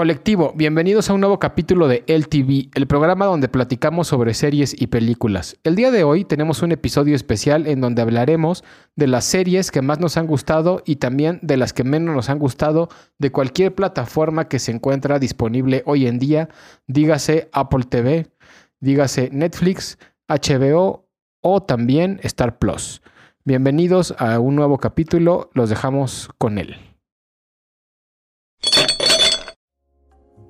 Colectivo, bienvenidos a un nuevo capítulo de LTV, el programa donde platicamos sobre series y películas. El día de hoy tenemos un episodio especial en donde hablaremos de las series que más nos han gustado y también de las que menos nos han gustado de cualquier plataforma que se encuentra disponible hoy en día, dígase Apple TV, dígase Netflix, HBO o también Star Plus. Bienvenidos a un nuevo capítulo, los dejamos con él.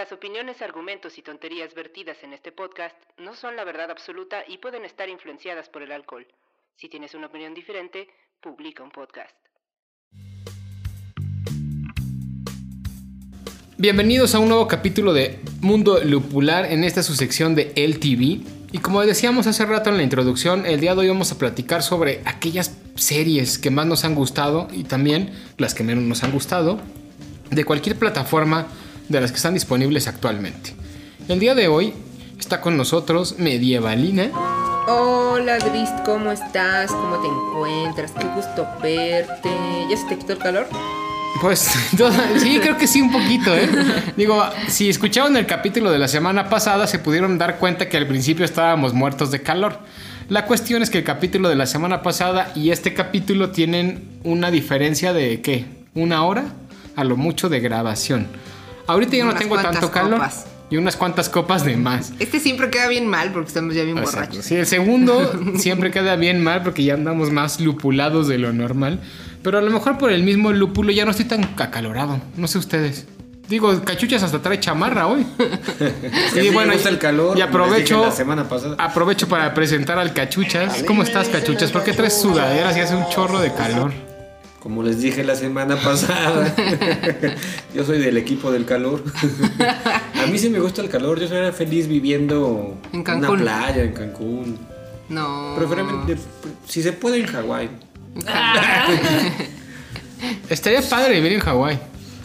Las opiniones, argumentos y tonterías vertidas en este podcast no son la verdad absoluta y pueden estar influenciadas por el alcohol. Si tienes una opinión diferente, publica un podcast. Bienvenidos a un nuevo capítulo de Mundo Lupular en esta su sección de LTV. Y como decíamos hace rato en la introducción, el día de hoy vamos a platicar sobre aquellas series que más nos han gustado y también las que menos nos han gustado de cualquier plataforma de las que están disponibles actualmente. El día de hoy está con nosotros Medievalina. Hola Drist, ¿cómo estás? ¿Cómo te encuentras? Qué gusto verte. ¿Ya se te quitó el calor? Pues sí, creo que sí, un poquito, ¿eh? Digo, si escucharon el capítulo de la semana pasada, se pudieron dar cuenta que al principio estábamos muertos de calor. La cuestión es que el capítulo de la semana pasada y este capítulo tienen una diferencia de ¿qué? ¿Una hora? A lo mucho de grabación. Ahorita ya no tengo tanto calor. Y unas cuantas copas de más. Este siempre queda bien mal porque estamos ya bien borrachos. Sí, el segundo siempre queda bien mal porque ya andamos más lupulados de lo normal. Pero a lo mejor por el mismo lúpulo ya no estoy tan acalorado. No sé ustedes. Digo, cachuchas hasta trae chamarra hoy. y bueno, el calor. Y aprovecho, la semana pasada. aprovecho para presentar al cachuchas. ¿Cómo estás, cachuchas? ¿Por qué traes sudaderas y hace un chorro de calor? Como les dije la semana pasada, yo soy del equipo del calor. A mí sí me gusta el calor, yo sería feliz viviendo en una playa, en Cancún. No. Preferiblemente, si se puede, en Hawái. Estaría padre vivir en Hawái.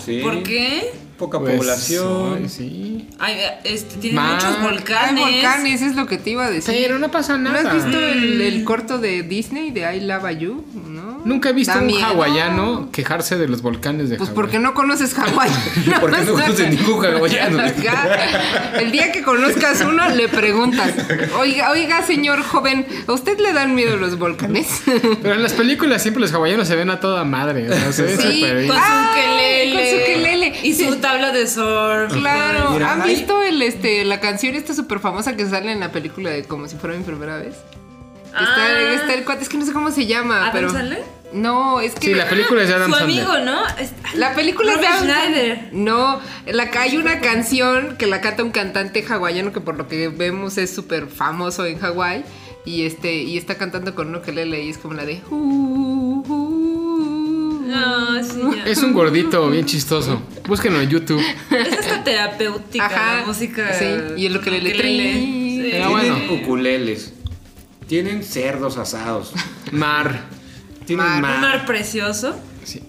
Sí. ¿Por qué? Poca pues, población. sí. Ay, este, tiene muchos volcanes. Hay volcanes, es lo que te iba a decir. Pero no pasa nada. ¿No has visto el, el corto de Disney de I Love You? ¿No? Nunca he visto a un hawaiano quejarse de los volcanes de Pues porque no conoces Hawái. porque no conoces ningún hawaiano. El día que conozcas uno, le preguntas, oiga, oiga, señor joven, ¿a usted le dan miedo los volcanes? Pero en las películas siempre los hawaianos se ven a toda madre. ¿no? Sí, con su quelele. Con su quelele. Y su tabla de surf. Claro. ¿Han visto el, este, la canción esta súper famosa que sale en la película de Como si fuera mi primera vez? Está, ah. está, el cuate, es que no sé cómo se llama. ¿Adam pero... Sandler? No, es que. Sí, la película es de Adam Su Sandler. amigo, ¿no? La película Robert es de Adam Schneider. No, la, hay una canción que la canta un cantante hawaiano que por lo que vemos es súper famoso en Hawái. Y este, y está cantando con un ukelele y es como la de. Uh, uh, No, sí, ya. Es un gordito bien chistoso. Búsquenlo en YouTube. Es hasta terapéutica Ajá, la música. sí, y el ukelele. ukelele. Tri. Sí. Pero bueno. Tienen ukuleles. Tienen cerdos asados. Mar. Tienen Mar. mar. Un mar precioso.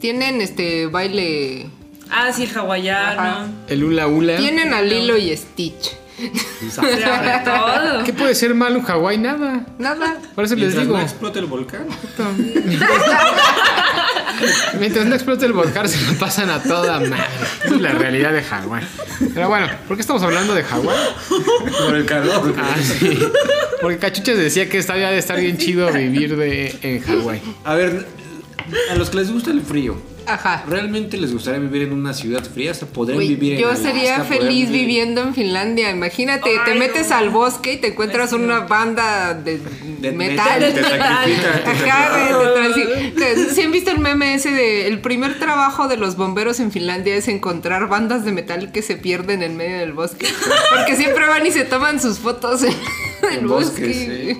Tienen este baile. Ah, sí, el hawaiano. Ajá. El hula hula. Tienen a Lilo y Stitch. Todo. ¿Qué puede ser malo en Hawái? Nada. Nada. Por eso les Mientras digo. no explote el volcán. Mientras no explote el volcán, se lo pasan a toda madre. Esa es la realidad de Hawái. Pero bueno, ¿por qué estamos hablando de Hawái? Por el calor. Ah, sí. Porque Cachuchas decía que estaría de estar bien chido vivir de, en Hawái. A ver, a los que les gusta el frío, Ajá. ¿realmente les gustaría vivir en una ciudad fría? ¿Se podrían Güey, vivir en yo Alaska? sería ¿Podrían feliz vivir- viviendo en Finlandia. Imagínate, te metes no. al bosque y te encuentras Ay, una no. banda de, De metal. Te Ajá, te sí. ¿Sí han visto el meme ese de el primer trabajo de los bomberos en Finlandia es encontrar bandas de metal que se pierden en medio del bosque? Porque siempre van y se toman sus fotos en, del bosque.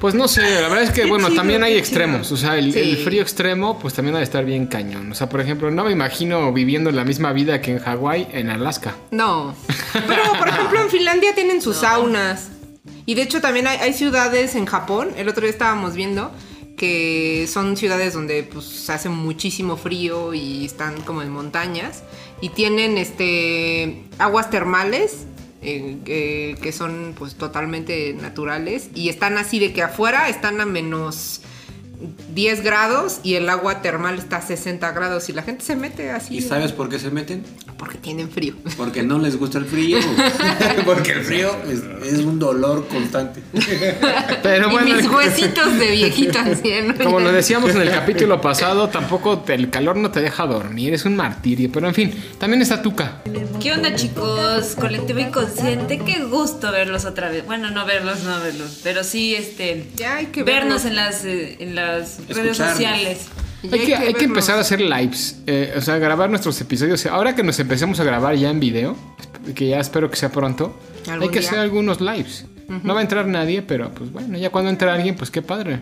Pues no sé, la verdad es que, bueno, también hay extremos. O sea, el, frío extremo, pues también ha de estar bien cañón. O sea, por ejemplo, no me imagino viviendo la misma vida que en Hawái, en Alaska. No. Pero, por ejemplo, en Finlandia tienen sus saunas. Y de hecho, también hay, hay ciudades en Japón. El otro día estábamos viendo que son ciudades donde pues hace muchísimo frío y están como en montañas y tienen este aguas termales que son pues totalmente naturales y están así de que afuera están a menos 10 grados y el agua termal está a 60 grados y la gente se mete así. ¿Y sabes por qué se meten? Porque tienen frío. Porque no les gusta el frío. Porque el frío es, un dolor constante. Pero bueno, y mis huesitos de viejita Como lo decíamos en el capítulo pasado, tampoco el calor no te deja dormir, es un martirio. Pero en fin, también está Tuca. ¿Qué onda chicos? Colectivo Inconsciente, qué gusto verlos otra vez. Bueno, no verlos, no verlos, pero sí este ya hay que vernos, en las eh, en las redes sociales. Hay que, hay que, empezar a hacer lives, eh, o sea, grabar nuestros episodios. Ahora que nos empecemos a grabar ya en video, que ya espero que sea pronto, hay que hacer algunos lives. No va a entrar nadie, pero pues bueno, ya cuando entre alguien, pues qué padre.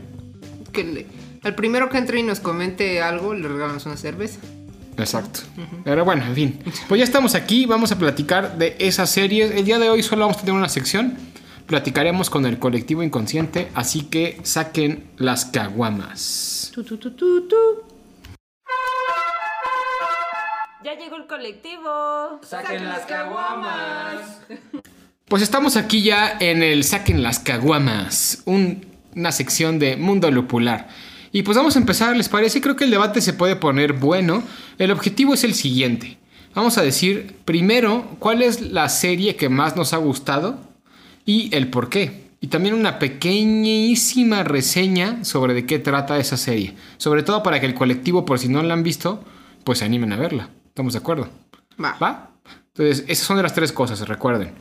Que al primero que entre y nos comente algo, le regalamos una cerveza. Exacto. Pero bueno, en fin. Pues ya estamos aquí, vamos a platicar de esa serie. El día de hoy solo vamos a tener una sección platicaremos con el colectivo inconsciente, así que saquen las caguamas. ya llegó el colectivo. Saquen las caguamas. Pues estamos aquí ya en el Saquen las caguamas, una sección de Mundo Lupular. Y pues vamos a empezar, ¿les parece? Creo que el debate se puede poner bueno. El objetivo es el siguiente. Vamos a decir primero cuál es la serie que más nos ha gustado y el por qué. Y también una pequeñísima reseña sobre de qué trata esa serie. Sobre todo para que el colectivo, por si no la han visto, pues se animen a verla. ¿Estamos de acuerdo? Va. ¿Va? Entonces, esas son de las tres cosas, recuerden.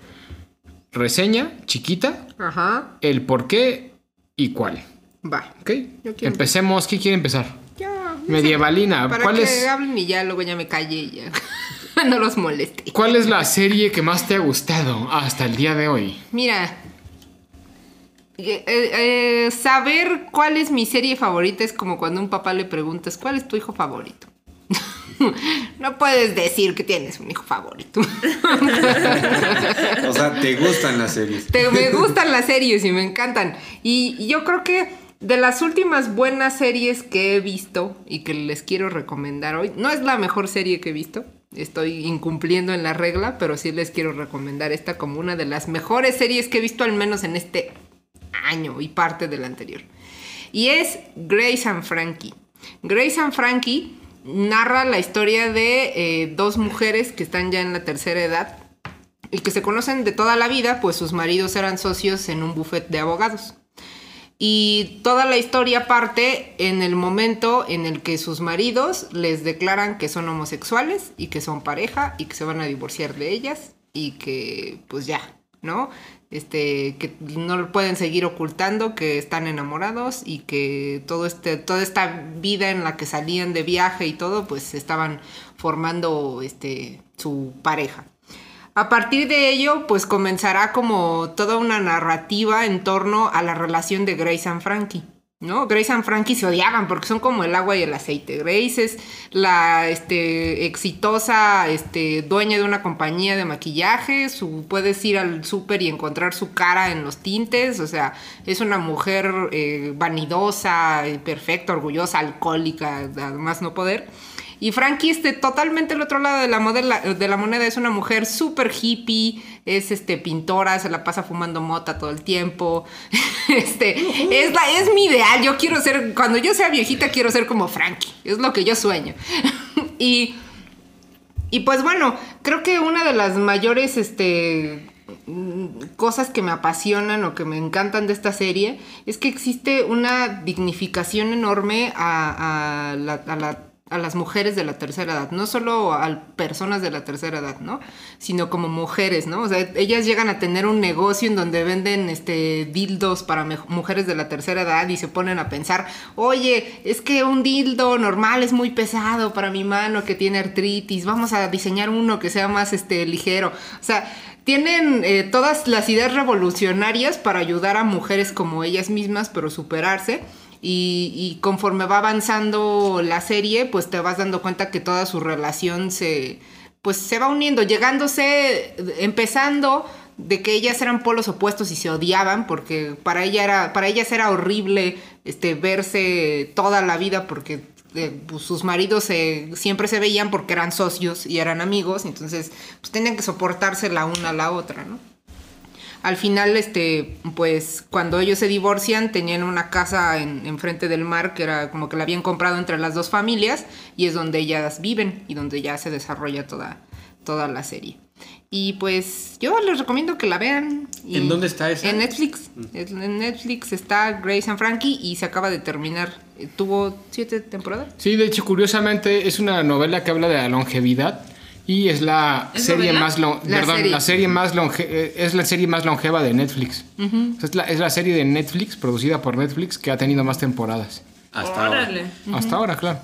Reseña, chiquita. Ajá. El por qué y cuál. Va. ¿Ok? Empecemos. ¿Quién quiere empezar? Ya. Medievalina. Para ¿Cuál que es? hablen y ya luego ya me calle y ya. no los moleste. ¿Cuál es la serie que más te ha gustado hasta el día de hoy? Mira, eh, eh, saber cuál es mi serie favorita es como cuando un papá le preguntas, ¿cuál es tu hijo favorito? no puedes decir que tienes un hijo favorito. o sea, te gustan las series. me gustan las series y me encantan. Y yo creo que de las últimas buenas series que he visto y que les quiero recomendar hoy, no es la mejor serie que he visto, estoy incumpliendo en la regla, pero sí les quiero recomendar esta como una de las mejores series que he visto al menos en este año y parte del anterior. Y es Grace and Frankie. Grace and Frankie narra la historia de eh, dos mujeres que están ya en la tercera edad y que se conocen de toda la vida, pues sus maridos eran socios en un buffet de abogados. Y toda la historia parte en el momento en el que sus maridos les declaran que son homosexuales y que son pareja y que se van a divorciar de ellas y que pues ya, ¿no? Este, que no pueden seguir ocultando que están enamorados y que todo este, toda esta vida en la que salían de viaje y todo, pues estaban formando este, su pareja. A partir de ello, pues comenzará como toda una narrativa en torno a la relación de Grace and Frankie. ¿no? Grace and Frankie se odiaban porque son como el agua y el aceite. Grace es la este, exitosa este, dueña de una compañía de maquillaje, su, puedes ir al súper y encontrar su cara en los tintes, o sea, es una mujer eh, vanidosa, perfecta, orgullosa, alcohólica, además no poder. Y Frankie, este, totalmente el otro lado de la, de la moneda, es una mujer súper hippie, es este, pintora, se la pasa fumando mota todo el tiempo. este, es, mi ideal. Yo quiero ser, cuando yo sea viejita, quiero ser como Frankie. Es lo que yo sueño. y, y pues bueno, creo que una de las mayores, este, cosas que me apasionan o que me encantan de esta serie es que existe una dignificación enorme a, a la a las mujeres de la tercera edad, no solo a personas de la tercera edad, ¿no? Sino como mujeres, ¿no? O sea, ellas llegan a tener un negocio en donde venden este dildos para mujeres de la tercera edad y se ponen a pensar, oye, es que un dildo normal es muy pesado para mi mano que tiene artritis, vamos a diseñar uno que sea más este ligero. O sea, tienen eh, todas las ideas revolucionarias para ayudar a mujeres como ellas mismas, pero superarse. Y, conforme va avanzando la serie, pues te vas dando cuenta que toda su relación se, pues se va uniendo, llegándose, empezando de que ellas eran polos opuestos y se odiaban porque para ella era para ellas era horrible este verse toda la vida porque eh, pues, sus maridos siempre se veían porque eran socios y eran amigos entonces pues tenían que soportarse la una a la otra no al final este pues cuando ellos se divorcian tenían una casa en, en frente del mar que era como que la habían comprado entre las dos familias y es donde ellas viven y donde ya se desarrolla toda toda la serie y pues yo les recomiendo que la vean. ¿En dónde está esa? En Netflix. Mm. En Netflix está Grace and Frankie y se acaba de terminar. Eh, ¿Tuvo siete temporadas? Sí, de hecho, curiosamente es una novela que habla de la longevidad y es la serie más la perdón, la serie más longe eh, es la serie más longeva de Netflix. es, la, es, la, serie de Netflix producida por Netflix que ha tenido más temporadas. Hasta ahora. Hasta ahora, claro.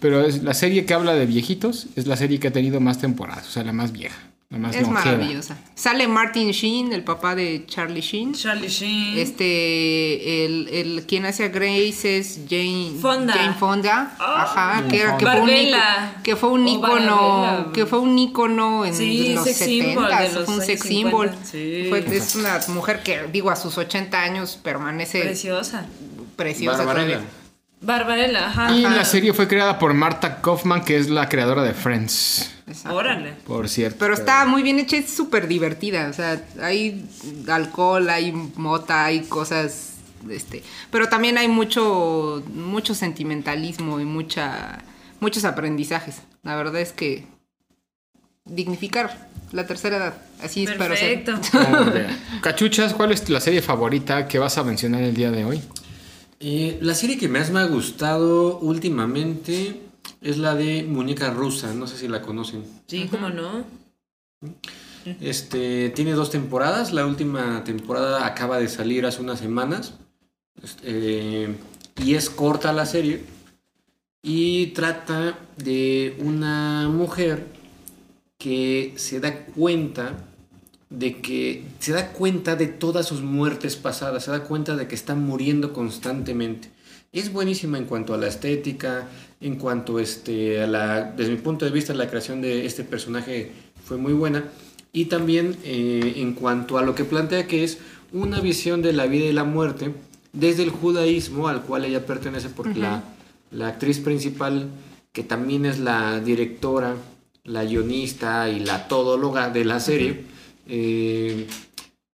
Pero es la serie que habla de viejitos es la serie que ha tenido más temporadas, o sea, la más vieja es maravillosa. Sale Martin Sheen, el papá de Charlie Sheen. Charlie Sheen. Este, el, el quien hace a Grace es Jane Fonda. Jane Fonda. Ah. Ajá, que, que, fue un, que fue un ícono, que fue un ícono en los 70, fue un sex symbol. Sí. Fue, es una mujer que, digo, a sus 80 años permanece preciosa. Preciosa Barbarella. Barbarella, ajá. Y la serie fue creada por Marta Kaufman, que es la creadora de Friends. Órale. Por cierto. Pero está muy bien hecha, es súper divertida. O sea, hay alcohol, hay mota, hay cosas. Este, pero también hay mucho, mucho sentimentalismo y mucha, muchos aprendizajes. La verdad es que dignificar la tercera edad. Así espero ser. Cachuchas, ¿cuál es la serie favorita que vas a mencionar el día de hoy? Eh, la serie que más me ha gustado últimamente es la de Muñeca Rusa, no sé si la conocen. Sí, cómo no. Este, tiene dos temporadas, la última temporada acaba de salir hace unas semanas. Este, y es corta la serie. Y trata de una mujer que se da cuenta de que se da cuenta de todas sus muertes pasadas, se da cuenta de que está muriendo constantemente. Es buenísima en cuanto a la estética, en cuanto este, a la, desde mi punto de vista, la creación de este personaje fue muy buena. Y también eh, en cuanto a lo que plantea que es una visión de la vida y la muerte desde el judaísmo al cual ella pertenece, porque la, la actriz principal, que también es la directora, la guionista y la todóloga de la serie, eh,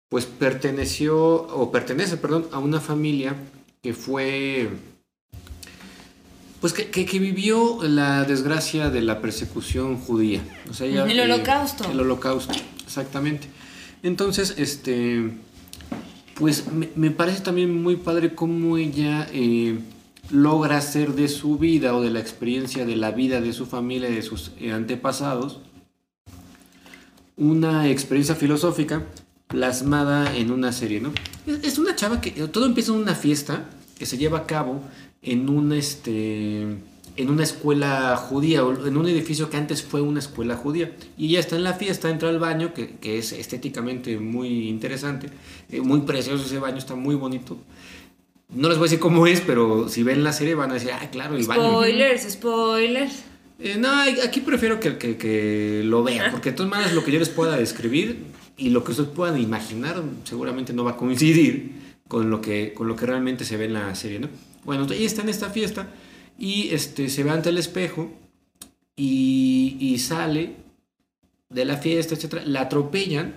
pues perteneció, o pertenece, perdón, a una familia que fue pues que, que, vivió la desgracia de la persecución judía. O sea, el eh, holocausto. El holocausto, exactamente. Entonces, este, pues me, parece también muy padre cómo ella eh, logra hacer de su vida o de la experiencia de la vida de su familia, de sus eh, antepasados, una experiencia filosófica plasmada en una serie, ¿no? Es una chava que todo empieza en una fiesta que se lleva a cabo en un este en una escuela judía, en un edificio que antes fue una escuela judía. Y ella está en la fiesta, entra al baño, que, que es estéticamente muy interesante, eh, muy precioso ese baño, está muy bonito. No les voy a decir cómo es, pero si ven la serie van a decir, ah, claro. Spoilers, spoilers. Eh, no, aquí prefiero que, que, que lo vean, porque de todas maneras lo que yo les pueda describir y lo que ustedes puedan imaginar seguramente no va a coincidir con lo que, con lo que realmente se ve en la serie, ¿no? Bueno, ella está en esta fiesta y este, se ve ante el espejo y, y sale de la fiesta, etc. La atropellan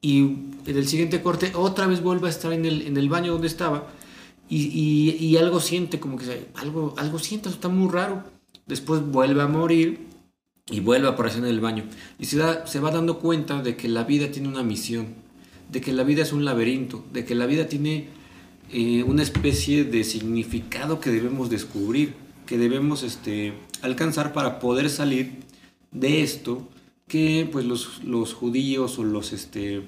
y en el siguiente corte otra vez vuelve a estar en el, en el baño donde estaba y, y, y algo siente, como que algo, algo siente, está muy raro. Después vuelve a morir y vuelve a aparecer en el baño. Y se, da, se va dando cuenta de que la vida tiene una misión de que la vida es un laberinto, de que la vida tiene eh, una especie de significado que debemos descubrir, que debemos este, alcanzar para poder salir de esto que pues los, los judíos o los, este,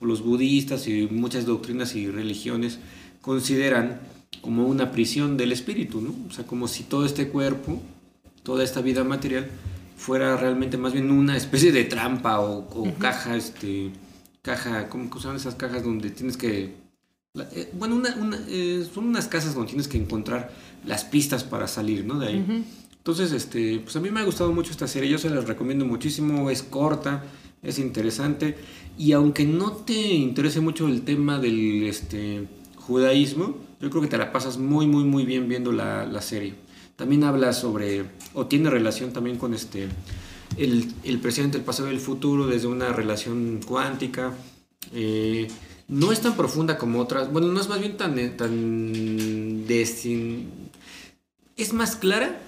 los budistas y muchas doctrinas y religiones consideran como una prisión del espíritu, ¿no? O sea, como si todo este cuerpo, toda esta vida material, fuera realmente más bien una especie de trampa o, o caja, este, caja, ¿cómo se llaman esas cajas donde tienes que, la- eh, bueno, una, una, eh, son unas casas donde tienes que encontrar las pistas para salir, ¿no? De ahí. Entonces, este, pues a mí me ha gustado mucho esta serie, yo se la recomiendo muchísimo, es corta, es interesante, y aunque no te interese mucho el tema del este, judaísmo, yo creo que te la pasas muy, muy, muy bien viendo la, la serie. También habla sobre, o tiene relación también con este, el, el presente, el pasado y el futuro desde una relación cuántica. Eh, no es tan profunda como otras, bueno, no es más bien tan, eh, tan es más clara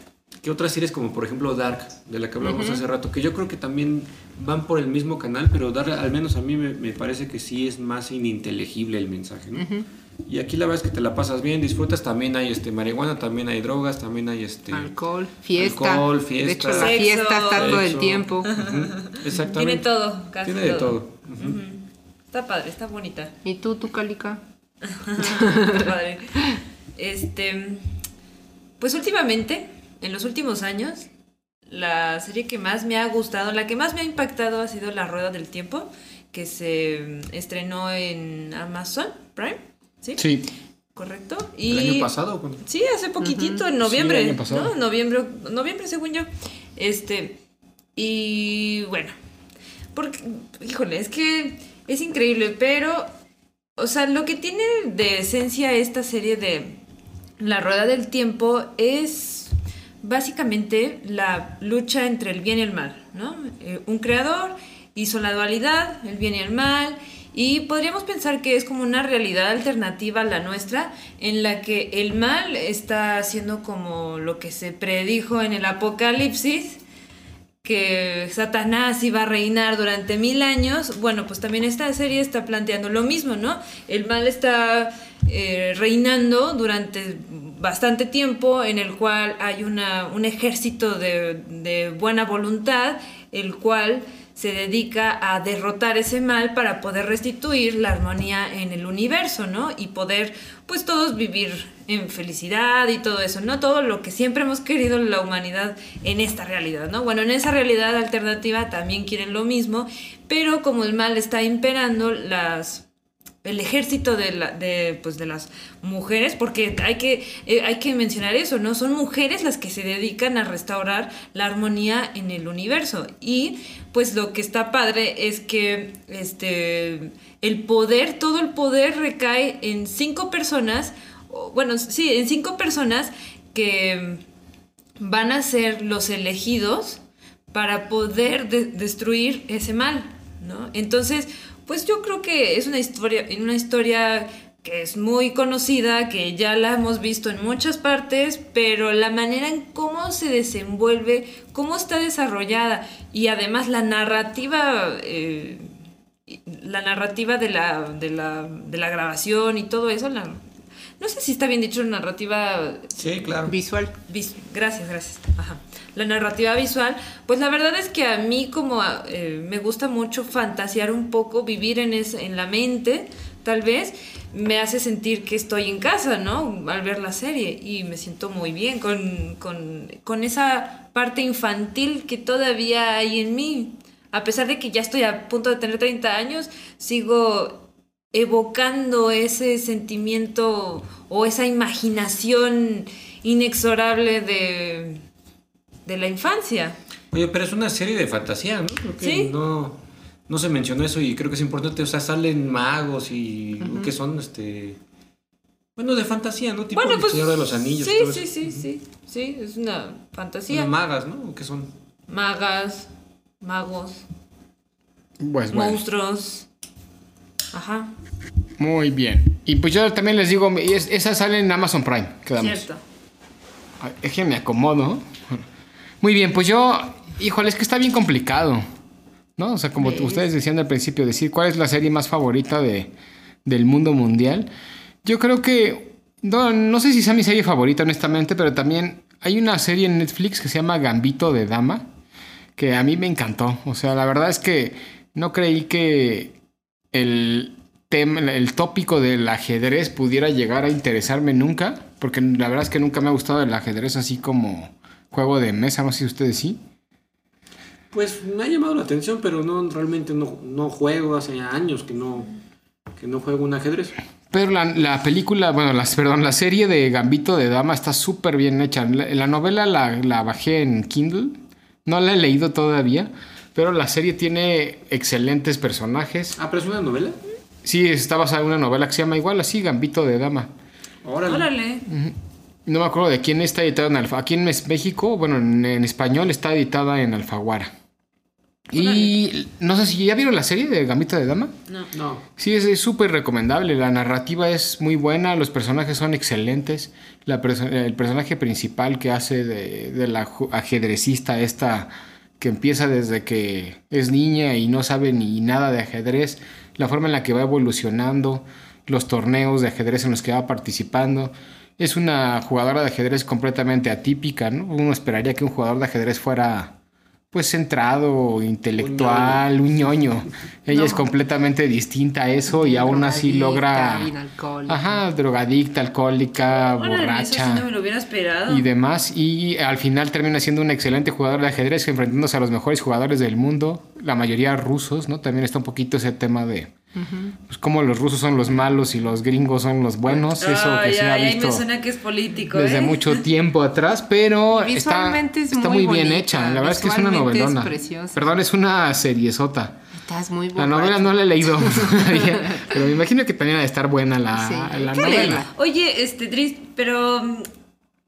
que otras series como por ejemplo Dark, de la que hablamos hace rato, que yo creo que también van por el mismo canal, pero Dark al menos a mí me, me parece que sí es más ininteligible el mensaje, ¿no? Y aquí la verdad es que te la pasas bien, disfrutas, también hay este marihuana, también hay drogas, también hay este Alcohol, fiesta. Alcohol, De fiesta. hecho, la Sexo. fiesta está todo el tiempo. Exactamente. Tiene todo, casi Tiene de todo. Está padre, está bonita. ¿Y tú, tu calica? Está padre. Este, pues últimamente, en los últimos años, la serie que más me ha gustado, la que más me ha impactado ha sido La Rueda del Tiempo, que se estrenó en Amazon Prime, ¿sí? Sí. ¿Correcto? El año pasado. cuando- Sí, hace poquitito, en noviembre. el año pasado. ¿no? Noviembre, noviembre, según yo. Este. Y bueno. Porque, híjole, es que es increíble, pero. O sea, lo que tiene de esencia esta serie de La Rueda del Tiempo es básicamente la lucha entre el bien y el mal, ¿no? Eh, un creador hizo la dualidad, el bien y el mal, y podríamos pensar que es como una realidad alternativa a la nuestra, en la que el mal está haciendo como lo que se predijo en el Apocalipsis, que Satanás iba a reinar durante mil años, bueno, pues también esta serie está planteando lo mismo, ¿no? El mal está eh, reinando durante bastante tiempo en el cual hay una, un ejército de, de buena voluntad, el cual se dedica a derrotar ese mal para poder restituir la armonía en el universo, ¿no? Y poder, pues todos vivir en felicidad y todo eso, ¿no? Todo lo que siempre hemos querido la humanidad en esta realidad, ¿no? Bueno, en esa realidad alternativa también quieren lo mismo, pero como el mal está imperando, las el ejército de, la- de, pues, de las mujeres, porque hay que, eh, hay que mencionar eso, ¿no? Son mujeres las que se dedican a restaurar la armonía en el universo. Y pues lo que está padre es que este, el poder, todo el poder recae en cinco personas, bueno, sí, en cinco personas que van a ser los elegidos para poder de- destruir ese mal, ¿no? Entonces, pues yo creo que es una historia, una historia que es muy conocida, que ya la hemos visto en muchas partes, pero la manera en cómo se desenvuelve, cómo está desarrollada y además la narrativa, eh, la narrativa de la, de la, de la grabación y todo eso, la- no sé si está bien dicho narrativa Sí, claro. Visual. Vis- gracias, gracias. Ajá. La narrativa visual, pues la verdad es que a mí como eh, me gusta mucho fantasear un poco, vivir en, es- en la mente, tal vez, me hace sentir que estoy en casa, ¿no? Al ver la serie y me siento muy bien con, con, con esa parte infantil que todavía hay en mí. A pesar de que ya estoy a punto de tener 30 años, sigo evocando ese sentimiento o esa imaginación inexorable de, de la infancia. Oye, pero es una serie de fantasía, ¿no? Creo que Sí. no, no se mencionó eso y creo que es importante. O sea, salen magos y que son, este... Bueno, de fantasía, ¿no? Tipo bueno, el pues Señor de los Anillos y Sí, todo sí, eso. sí, sí, sí, es una fantasía. Bueno, magas, ¿no? ¿O qué son? Magas, magos, Pues bueno. monstruos. Ajá, Muy bien. Y pues yo también les digo, es- esa sale en Amazon Prime. Quedamos. cierto. Es que me acomodo. Muy bien, pues yo, híjole, es que está bien complicado. ¿No? O sea, como Sí. ustedes decían al principio, decir cuál es la serie más favorita de, del mundo mundial. Yo creo que, no, no sé si sea mi serie favorita, honestamente, pero también hay una serie en Netflix que se llama Gambito de Dama, que a mí me encantó. O sea, la verdad es que no creí que el tema, el tópico del ajedrez pudiera llegar a interesarme nunca, porque la verdad es que nunca me ha gustado el ajedrez así como juego de mesa, no sé si ustedes sí. Pues me ha llamado la atención, pero no realmente no, no juego hace años que no, que no juego un ajedrez. Pero la, la película, bueno, las, perdón, la serie de Gambito de Dama está súper bien hecha. La, la novela la, la bajé en Kindle. No la he leído todavía. Pero la serie tiene excelentes personajes. Ah, pero es una novela. Sí, está basada en una novela que se llama igual así, Gambito de Dama. Órale. Órale. No me acuerdo de quién está editada en Alfa. Aquí en México, bueno, en, en español está editada en Alfaguara. Y no sé si ya vieron la serie de Gambito de Dama. No. No. Sí, es súper recomendable. La narrativa es muy buena, los personajes son excelentes. La perso- el personaje principal que hace de, de la ajedrecista esta que empieza desde que es niña y no sabe ni nada de ajedrez, la forma en la que va evolucionando, los torneos de ajedrez en los que va participando. Es una jugadora de ajedrez completamente atípica, ¿no? Uno esperaría que un jugador de ajedrez fuera pues centrado, intelectual, un ñoño. Ella No. es completamente distinta a eso y aún así logra... Ajá, drogadicta, alcohólica, eso borracha sí no me lo hubiera esperado. y demás. Y al final termina siendo un excelente jugador de ajedrez, enfrentándose a los mejores jugadores del mundo, la mayoría rusos, ¿no? También está un poquito ese tema de pues, cómo los rusos son los malos y los gringos son los buenos. Eso que Ay, se ha ay, ay, visto me suena que es político, desde ¿eh? mucho tiempo atrás, pero está, es está muy bien hecha. La verdad es que es una es novelona. preciosa. Perdón, es una seriezota. Estás muy La borracho. novela no la he leído pero me imagino que también ha de estar buena la, Sí, la novela. Oye, este, Tris, pero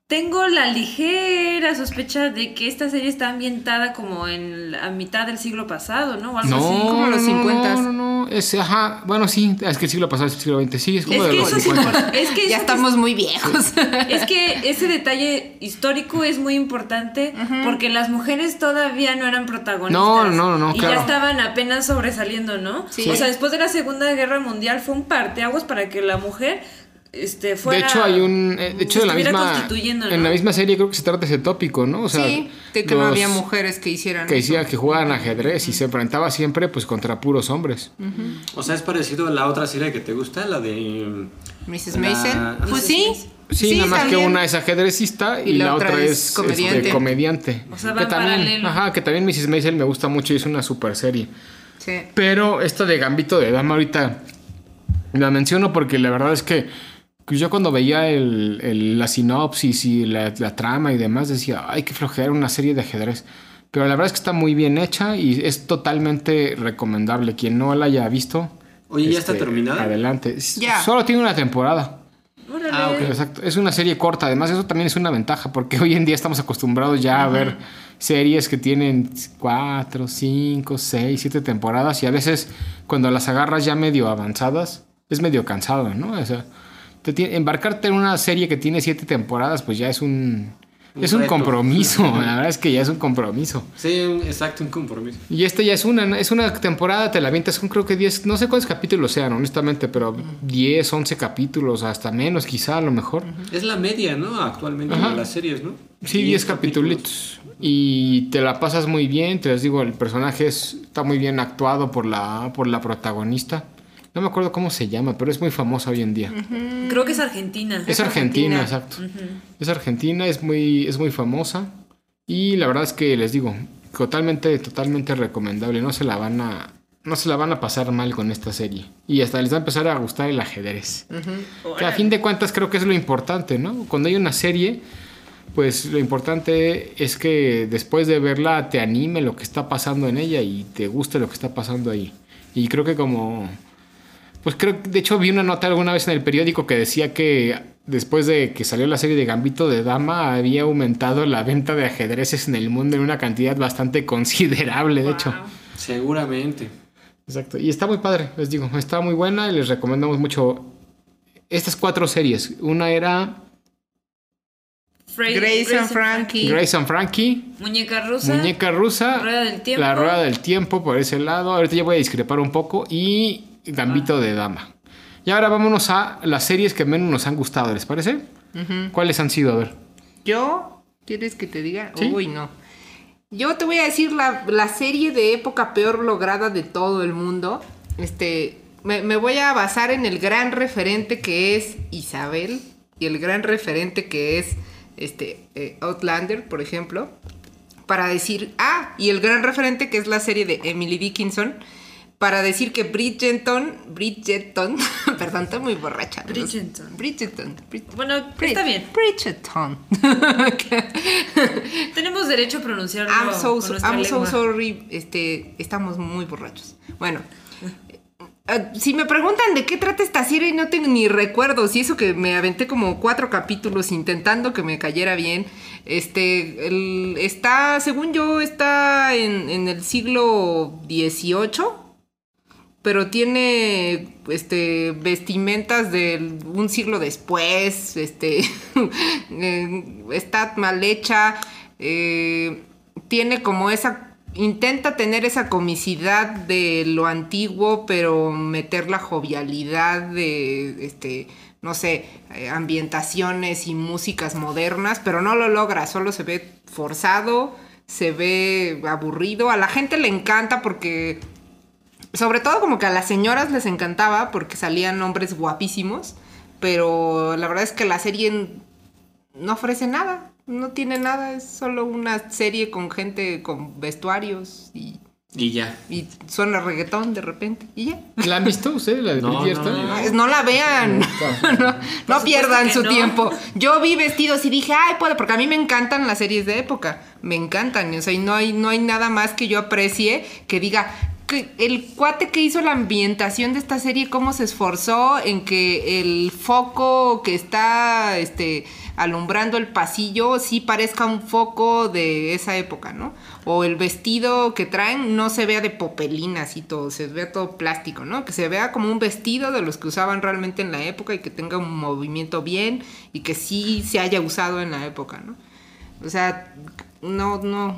tengo la ligera sospecha de que esta serie está ambientada como en la mitad del siglo pasado, ¿no? O algo No, así. como los no, 50s. No, no, no, es, ajá, bueno, sí, es que el siglo pasado es el siglo XX, sí, es como Es de que los eso es 50. importante. Es que Ya eso estamos muy viejos. Es que ese detalle histórico es muy importante porque las mujeres todavía no eran protagonistas. No, no, no, Y claro. ya estaban apenas sobresaliendo, ¿no? Sí. O sea, después de la Segunda Guerra Mundial fue un parteaguas para que la mujer este, De hecho, hay un. eh, De hecho, en la misma. En la misma serie creo que se trata ese tópico, ¿no? O sea, sí, de que no había mujeres que hicieran Que decía que jugaban ajedrez y se enfrentaba siempre pues contra puros hombres. O sea, es parecido a la otra serie que te gusta, la de. Mrs. La- Mason. Pues sí. Sí, nada más que una es ajedrecista y, la, otra, es comediante. comediante. comediante. O sea, que también, paralelo. ajá, que también Mrs. Maisel me gusta mucho y es una super serie. Sí. Pero esta de Gambito de Dama ahorita la menciono porque la verdad es que yo cuando veía el, el- la sinopsis y la, la trama y demás decía, hay que flojear una serie de ajedrez. Pero la verdad es que está muy bien hecha y es totalmente recomendable. Quien no la haya visto. Oye, ¿ya está este, terminada? Adelante. Ya. Solo tiene una temporada. Órale. Ah, ok. Exacto. Es una serie corta. Además, eso también es una ventaja porque hoy en día estamos acostumbrados ya a ver series que tienen cuatro, cinco, seis, siete temporadas y a veces cuando las agarras ya medio avanzadas es medio cansado, ¿no? O sea, te embarcarte en una serie que tiene siete temporadas pues ya es un... Un es un reto. compromiso, la verdad es que ya es un compromiso. Sí, un- exacto, un compromiso. Y esta ya es una, es una temporada, te la avientas con creo que 10, no sé cuántos capítulos sean, honestamente, pero 10, 11 capítulos, hasta menos quizá a lo mejor. Es la media, ¿no? Actualmente Ajá. de las series, ¿no? Sí, 10 capítulos. Y te la pasas muy bien, te les digo, el personaje es- está muy bien actuado por la, por la protagonista. No me acuerdo cómo se llama, pero es muy famosa hoy en día. Creo que es Argentina. Es argentina, argentina. exacto. Es argentina, es muy, es muy famosa. Y la verdad es que les digo, totalmente, totalmente recomendable. No se la van a. No se la van a pasar mal con esta serie. Y hasta les va a empezar a gustar el ajedrez. Que a fin de cuentas creo que es lo importante, ¿no? Cuando hay una serie, pues lo importante es que después de verla te anime lo que está pasando en ella y te guste lo que está pasando ahí. Y creo que como... Pues creo que de hecho vi una nota alguna vez en el periódico que decía que después de que salió la serie de Gambito de Dama había aumentado la venta de ajedrezes en el mundo en una cantidad bastante considerable, de hecho. Seguramente. Exacto. Y está muy padre, les digo, está muy buena y les recomendamos mucho estas cuatro series. Una era Fra- Grace and Frankie. Grace and Frankie, Muñeca rusa. Muñeca Rusa, Rueda del tiempo. La Rueda del Tiempo por ese lado. Ahorita ya voy a discrepar un poco y Gambito de Dama. Y ahora vámonos a las series que menos nos han gustado, ¿les parece? ¿Cuáles han sido? A ver. Yo, ¿quieres que te diga? Sí. Uy, no. Yo te voy a decir la, la serie de época peor lograda de todo el mundo. Este, me, me voy a basar en el gran referente que es Isabel y el gran referente que es este eh, Outlander, por ejemplo. para decir, ah, y el gran referente que es la serie de Emily Dickinson, para decir que Bridgerton, Bridgerton, perdón, estoy muy borracha. ¿no? Bridgerton. Bridgerton. Brid- Bueno, Brid- está bien. Bridgerton. Tenemos derecho a pronunciarlo. I'm so, con I'm so sorry. Este, estamos muy borrachos. Bueno. eh, Si me preguntan de qué trata esta serie, no tengo ni recuerdos. Y eso que me aventé como cuatro capítulos intentando que me cayera bien. Este, el- está, según yo, está en, en el siglo XVIII. Pero tiene este vestimentas de un siglo después. Este eh, está mal hecha. eh, tiene como esa. Intenta tener esa comicidad de lo antiguo, pero meter la jovialidad de este. No sé, eh, ambientaciones y músicas modernas, pero no lo logra, solo se ve forzado, se ve aburrido. A la gente le encanta porque sobre todo como que a las señoras les encantaba porque salían hombres guapísimos, pero la verdad es que la serie no ofrece nada, no tiene nada, es solo una serie con gente con vestuarios y, Y ya. y suena reggaetón de repente y ya. ¿La han visto ustedes, la de No, no, No, no la vean, no, no pierdan su no. tiempo. Yo vi vestidos y dije, ay, puedo, porque a mí me encantan las series de época, me encantan, o sea, y no hay, no hay nada más que yo aprecie que diga el cuate que hizo la ambientación de esta serie, cómo se esforzó en que el foco que está este, alumbrando el pasillo sí parezca un foco de esa época, ¿no? O el vestido que traen no se vea de popelinas y todo, se vea todo plástico, ¿no? Que se vea como un vestido de los que usaban realmente en la época y que tenga un movimiento bien y que sí se haya usado en la época, ¿no? O sea, no, no,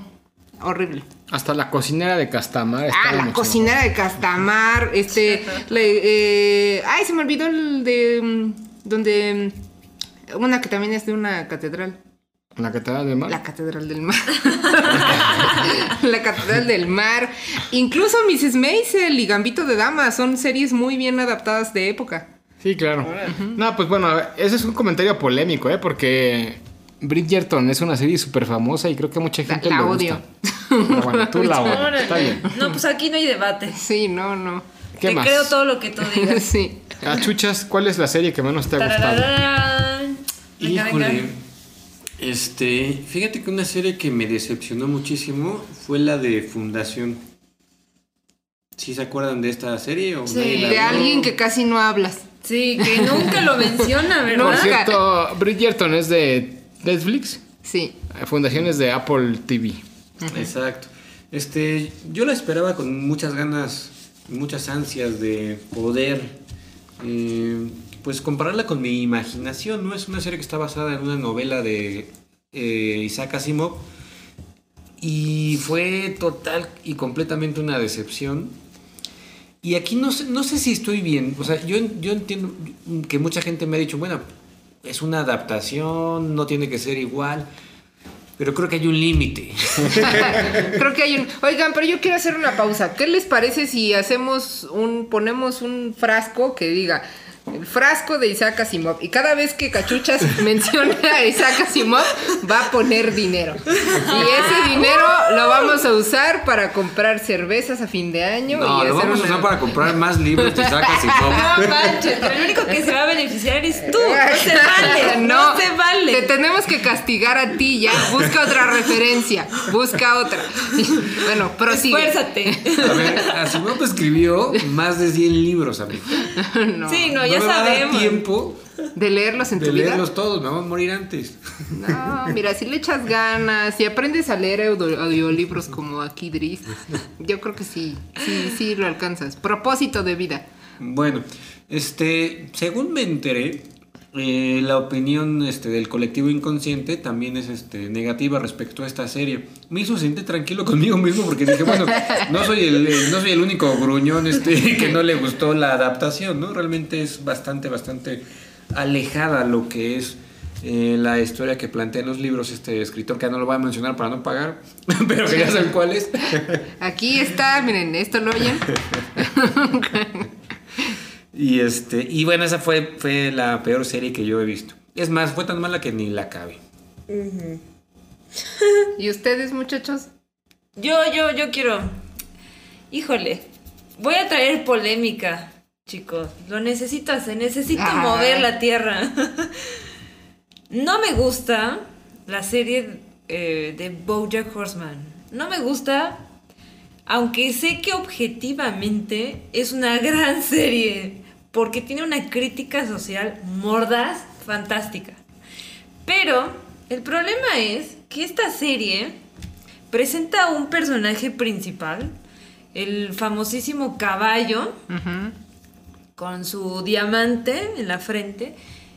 horrible. Hasta la cocinera de Castamar. Ah, la cocinera de Castamar, este, le- eh, ay, se me olvidó el de, mm, donde, mm, una que también es de una catedral. La catedral de mar. La Catedral del Mar. la Catedral del Mar. Incluso Mrs. Maisel y Gambito de Dama son series muy bien adaptadas de época. Sí, claro. No, pues bueno, ese es un comentario polémico, ¿eh? Porque Bridgerton es una serie súper famosa y creo que mucha La, gente la le odio. gusta. Pero bueno, tú la. Está bien. No, pues aquí no hay debate. Sí, no, no. ¿Qué Te más? creo todo lo que tú digas. sí. Cachuchas, ¿cuál es la serie que menos te ha gustado? Híjole. venga. Este, fíjate que una serie que me decepcionó muchísimo fue la de Fundación. ¿Sí se acuerdan de esta serie? O Sí, De vio? alguien que casi no hablas. Sí, que nunca lo menciona, Por ¿verdad? Nunca. cierto, Bridgerton es de Netflix. Sí. Fundación es de Apple TV. Exacto. Este, yo la esperaba con muchas ganas, muchas ansias de poder, eh, pues compararla con mi imaginación, ¿no? Es una serie que está basada en una novela de eh, Isaac Asimov y fue total y completamente una decepción. Y aquí no sé, no sé si estoy bien, o sea, yo, yo entiendo que mucha gente me ha dicho, bueno, es una adaptación, no tiene que ser igual. Pero creo que hay un límite. Creo que hay un. Oigan, pero yo quiero hacer una pausa. ¿Qué les parece si hacemos un. ponemos un frasco que diga. El frasco de Isaac Asimov. Y cada vez que Cachuchas menciona a Isaac Asimov, va a poner dinero. Y ese dinero lo vamos a usar para comprar cervezas a fin de año. No, y lo hacer vamos a una- usar para comprar más libros de Isaac Asimov. No manches, pero el único que se va a beneficiar eres tú. No se vale, no, se Te vale. tenemos que castigar a ti ya. Busca otra referencia. Busca otra. Bueno, prosigue. Esfuérzate. A ver, Asimov escribió más de 100 libros, amigo. No. Sí, no, ya me va a dar tiempo De leerlos en de tu vida. leerlos todos, me voy a morir antes. No, mira, si le echas ganas, si aprendes a leer audio- audiolibros como aquí yo creo que sí, sí, sí lo alcanzas. Propósito de vida. Bueno, este, según me enteré, eh, la opinión este, del colectivo inconsciente también es este, negativa respecto a esta serie. Me hizo sentir tranquilo conmigo mismo porque dije, bueno, no soy el, el- no soy el único gruñón este, que no le gustó la adaptación, ¿no? Realmente es bastante, bastante alejada lo que es eh, la historia que plantea en los libros este escritor, que no lo voy a mencionar para no pagar, pero que ya saben cuál es. Aquí está, miren, esto lo oyen. Y este, y bueno, esa fue, fue la peor serie que yo he visto. Es más, fue tan mala que ni la acabé. ¿Y ustedes, muchachos? Yo, yo, yo quiero. Híjole, voy a traer polémica, chicos. Lo necesito hacer, necesito Ah. mover la tierra. no me gusta la serie eh, de Bojack Horseman. No me gusta, aunque sé que objetivamente es una gran serie, porque tiene una crítica social mordaz, fantástica. Pero el problema es que esta serie presenta un personaje principal, el famosísimo caballo, con su diamante en la frente,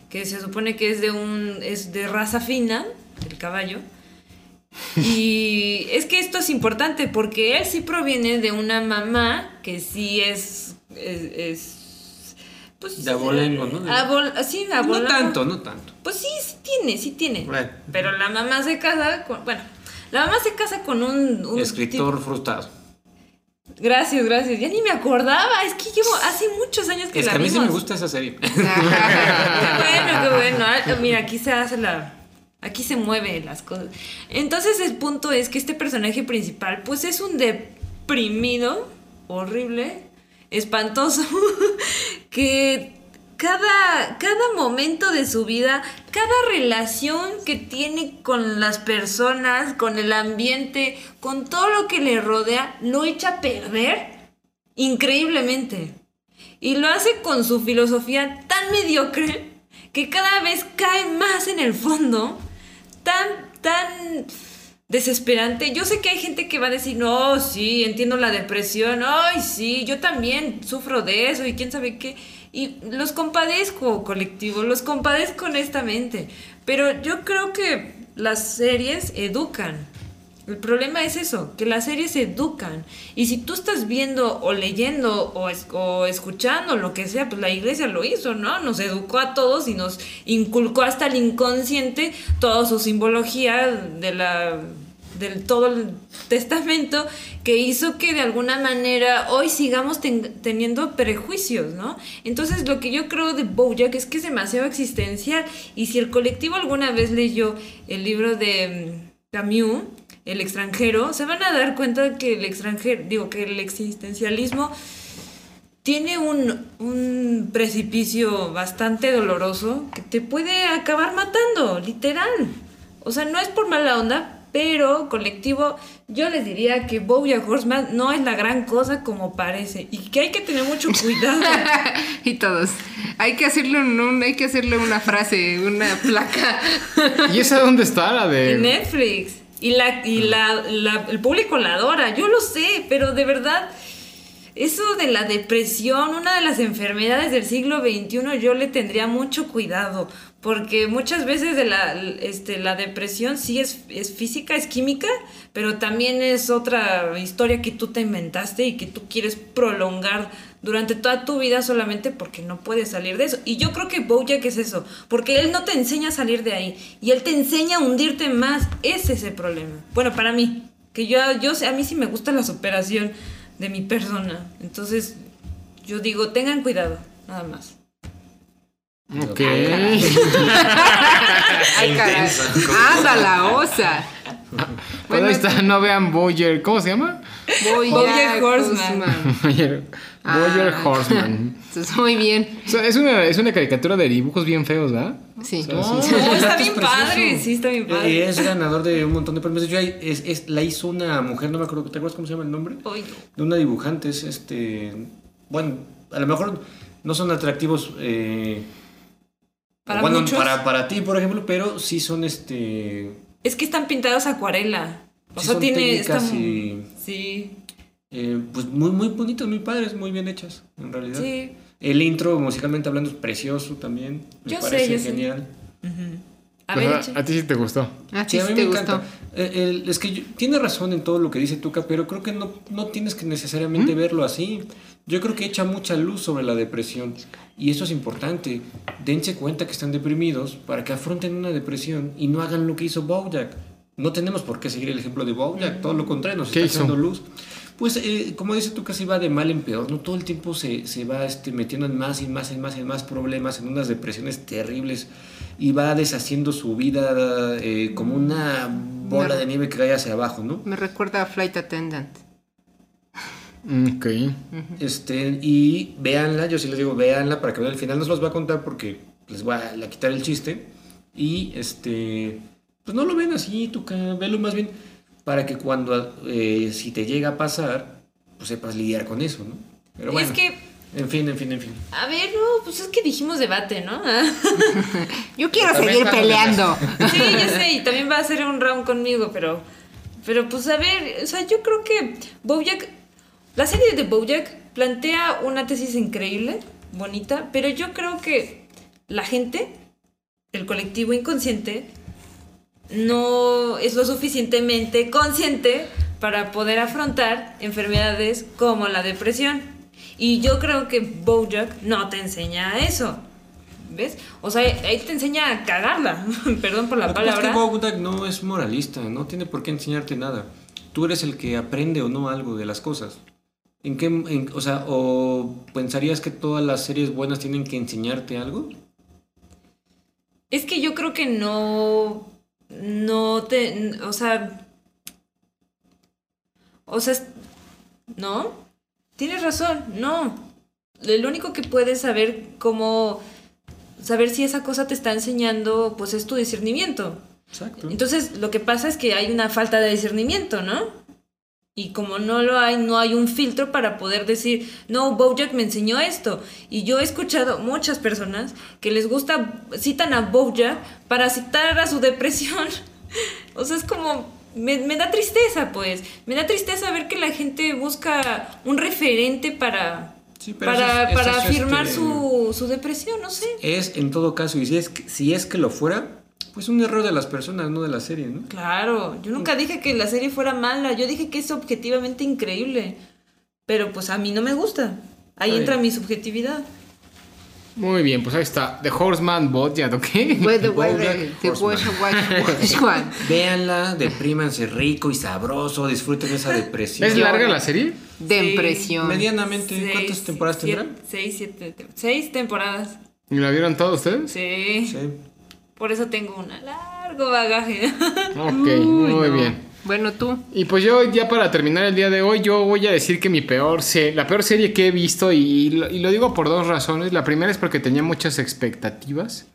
que se supone que es de un es de raza fina, el caballo. Y es que esto es importante porque él sí proviene de una mamá que sí es es, es, pues De abolengo, ¿no? De- abol- sí, No abolengo. tanto, no tanto. Pues sí, sí tiene, sí tiene. Bueno. Pero la mamá se casa con. Bueno, la mamá se casa con un. un Escritor frustrado. Gracias, gracias. Ya ni me acordaba. Es que llevo hace muchos años que Es la que a mí sí me gusta esa serie. Qué bueno, qué bueno. Ah, Mira, aquí se hace la. Aquí se mueve las cosas. Entonces el punto es que este personaje principal, pues es un deprimido, horrible, espantoso, que cada, cada momento de su vida, cada relación que tiene con las personas, con el ambiente, con todo lo que le rodea, lo echa a perder increíblemente. Y lo hace con su filosofía tan mediocre que cada vez cae más en el fondo, tan, tan desesperante. Yo sé que hay gente que va a decir, no, sí, entiendo la depresión, ay, sí, yo también sufro de eso y quién sabe qué. Y los compadezco, colectivo, los compadezco honestamente. Pero yo creo que las series educan. El problema es eso, que las series educan. Y si tú estás viendo o leyendo o, o escuchando lo que sea, pues la iglesia lo hizo, ¿no? Nos educó a todos y nos inculcó hasta el inconsciente toda su simbología de la del todo el testamento que hizo que de alguna manera hoy sigamos ten- teniendo prejuicios, ¿no? Entonces lo que yo creo de Bojack es que es demasiado existencial y si el colectivo alguna vez leyó el libro de mm, Camus, El extranjero, se van a dar cuenta que el extranjero, digo que el existencialismo tiene un, un precipicio bastante doloroso que te puede acabar matando, literal. O sea, no es por mala onda, pero colectivo, yo les diría que Bojack Horseman no es la gran cosa como parece y que hay que tener mucho cuidado. y todos. Hay que hacerle un, un- hay que hacerle una frase, una placa. ¿Y esa dónde está la de...? en Netflix. Y, la, y la, la- el público la adora, yo lo sé, pero de verdad, eso de la depresión, una de las enfermedades del siglo XXI, yo le tendría mucho cuidado, porque muchas veces de la, este, la depresión sí es, es física, es química, pero también es otra historia que tú te inventaste y que tú quieres prolongar durante toda tu vida solamente porque no puedes salir de eso. Y yo creo que Bojack es eso, porque él no te enseña a salir de ahí y él te enseña a hundirte más. Ese es el problema. Bueno, para mí, que yo, yo a mí sí me gusta la superación de mi persona. Entonces, yo digo, tengan cuidado, nada más. Ok. Ay, caray. Anda la osa. Bueno, ahí está, no vean Boyer. ¿Cómo se llama? Bojack Horseman. Boyer, Boyer Ah. Horseman. Entonces, muy bien. O sea, es, una, es una caricatura de dibujos bien feos, ¿verdad? Sí. No, está es bien padre, sí, está bien padre. Eh, Es ganador de un montón de premios. Yo ahí- es, es- la hizo una mujer, no me acuerdo, ¿te acuerdas cómo se llama el nombre? De una dibujante, es este. Bueno, a lo mejor no son atractivos. eh, Para bueno, muchos. Para, para ti, por ejemplo, pero sí son este. Es que están pintados acuarela. O Sí sea, son tiene. técnicas está- y- Sí, eh, pues muy, muy bonitas, muy padres, muy bien hechas, en realidad. sí. El intro, musicalmente hablando, es precioso también. Me Yo sé, parece yo sé. genial. A ver, a, a ti sí te gustó. A Sí, ti a sí mí te me gustó. encanta. Eh, el- es que yo- tiene razón en todo lo que dice Tuca, pero creo que no, no tienes que necesariamente verlo así. Yo creo que echa mucha luz sobre la depresión y eso es importante. Dense cuenta que están deprimidos para que afronten una depresión y no hagan lo que hizo Bojack. No tenemos por qué seguir el ejemplo de Bojack, todo lo contrario, nos ¿Qué está hizo? echando luz. Pues, eh, como dice tú, casi va de mal en peor, ¿no? Todo el tiempo se, se va este, metiendo en más y más y más y más problemas, en unas depresiones terribles y va deshaciendo su vida eh, como una bola de nieve que cae hacia abajo, ¿no? Me recuerda a Flight Attendant. Ok. Este, y véanla, yo sí les digo, véanla para que vean el final. No se los voy a contar porque les voy a, a quitar el chiste. Y este, pues no lo ven así, tú velo más bien para que cuando, eh, si te llega a pasar, pues sepas lidiar con eso, ¿no? Pero bueno. Es que, En fin, en fin, en fin. a ver, no, pues es que dijimos debate, ¿no? Yo quiero seguir peleando. Sí, yo sé, y también va a ser un round conmigo, pero. Pero pues a ver, o sea, yo creo que Bojack. La serie de Bojack plantea una tesis increíble, bonita, pero yo creo que la gente, el colectivo inconsciente, no es lo suficientemente consciente para poder afrontar enfermedades como la depresión. Y yo creo que Bojack no te enseña eso. ¿Ves? O sea, ahí te enseña a cagarla. Perdón por la Lo que pasa es palabra. que Bojack no es moralista, no tiene por qué enseñarte nada. Tú eres el que aprende o no algo de las cosas. ¿En qué, en- o sea, o pensarías que todas las series buenas tienen que enseñarte algo? Es que yo creo que no. No te. O sea. O sea. ¿No? Tienes razón, no. El único que puedes saber cómo. Saber si esa cosa te está enseñando, pues es tu discernimiento. Exacto. Entonces, lo que pasa es que hay una falta de discernimiento, ¿no? Y como no lo hay, no hay un filtro para poder decir, no, Bojack me enseñó esto. Y yo he escuchado muchas personas que les gusta, citan a Bojack para citar a su depresión. o sea, es como, me, me da tristeza, pues. Me da tristeza ver que la gente busca un referente para, Sí, para, eso es- para eso afirmar este, su, su depresión, no sé. Es en todo caso, y si es que, si es que lo fuera, pues un error de las personas, no de la serie, ¿no? Claro, yo nunca dije que la serie fuera mala, yo dije que es objetivamente increíble, pero pues a mí no me gusta. Ahí entra mi subjetividad. Muy bien, pues ahí está. The Horseman Bojack, ¿ok? Wait, the- wait, Bojack the- the Horseman. watch- watch- watch one. Véanla, deprímanse rico y sabroso, disfruten esa depresión. ¿Es larga la serie? De Sí. Medianamente, Seis, ¿cuántas temporadas siete- tendrá? Seis, siete, seis temporadas. ¿Y la vieron todos ustedes? Sí. Sí. Por eso tengo un largo bagaje. Ok, Uy, muy no. bien. Bueno, tú. Y pues yo ya para terminar el día de hoy, yo voy a decir que mi peor se la peor serie que he visto, y, lo- y lo digo por dos razones. La primera es porque tenía muchas expectativas.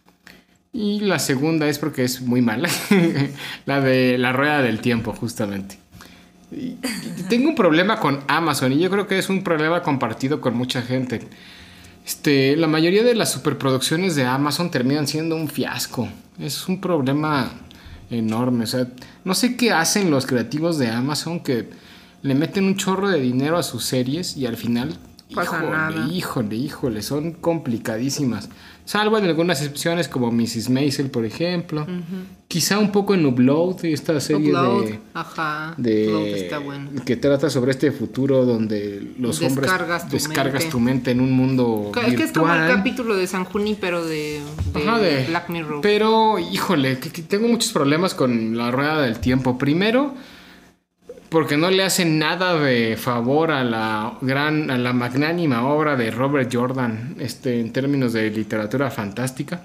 Y la segunda es porque es muy mala. la de la rueda del tiempo, justamente. Y- y tengo un problema con Amazon y yo creo que es un problema compartido con mucha gente. Este, la mayoría de las superproducciones de Amazon terminan siendo un fiasco. Es un problema enorme. O sea, no sé qué hacen los creativos de Amazon que le meten un chorro de dinero a sus series y al final, Pasa híjole, nada. híjole, híjole, son complicadísimas. Salvo en algunas excepciones como Mrs. Maisel, por ejemplo. Quizá un poco en Upload, esta serie Upload. de Ajá. de Upload está bueno. que trata sobre este futuro donde los Descargas hombres tu descargas mente. tu mente en un mundo Es que es como el virtual. capítulo de San Junipero de, de Ajá, de- Black Mirror. Pero, híjole, que, que tengo muchos problemas con la rueda del tiempo. Primero, porque no le hacen nada de favor a la gran, a la magnánima obra de Robert Jordan, este, en términos de literatura fantástica.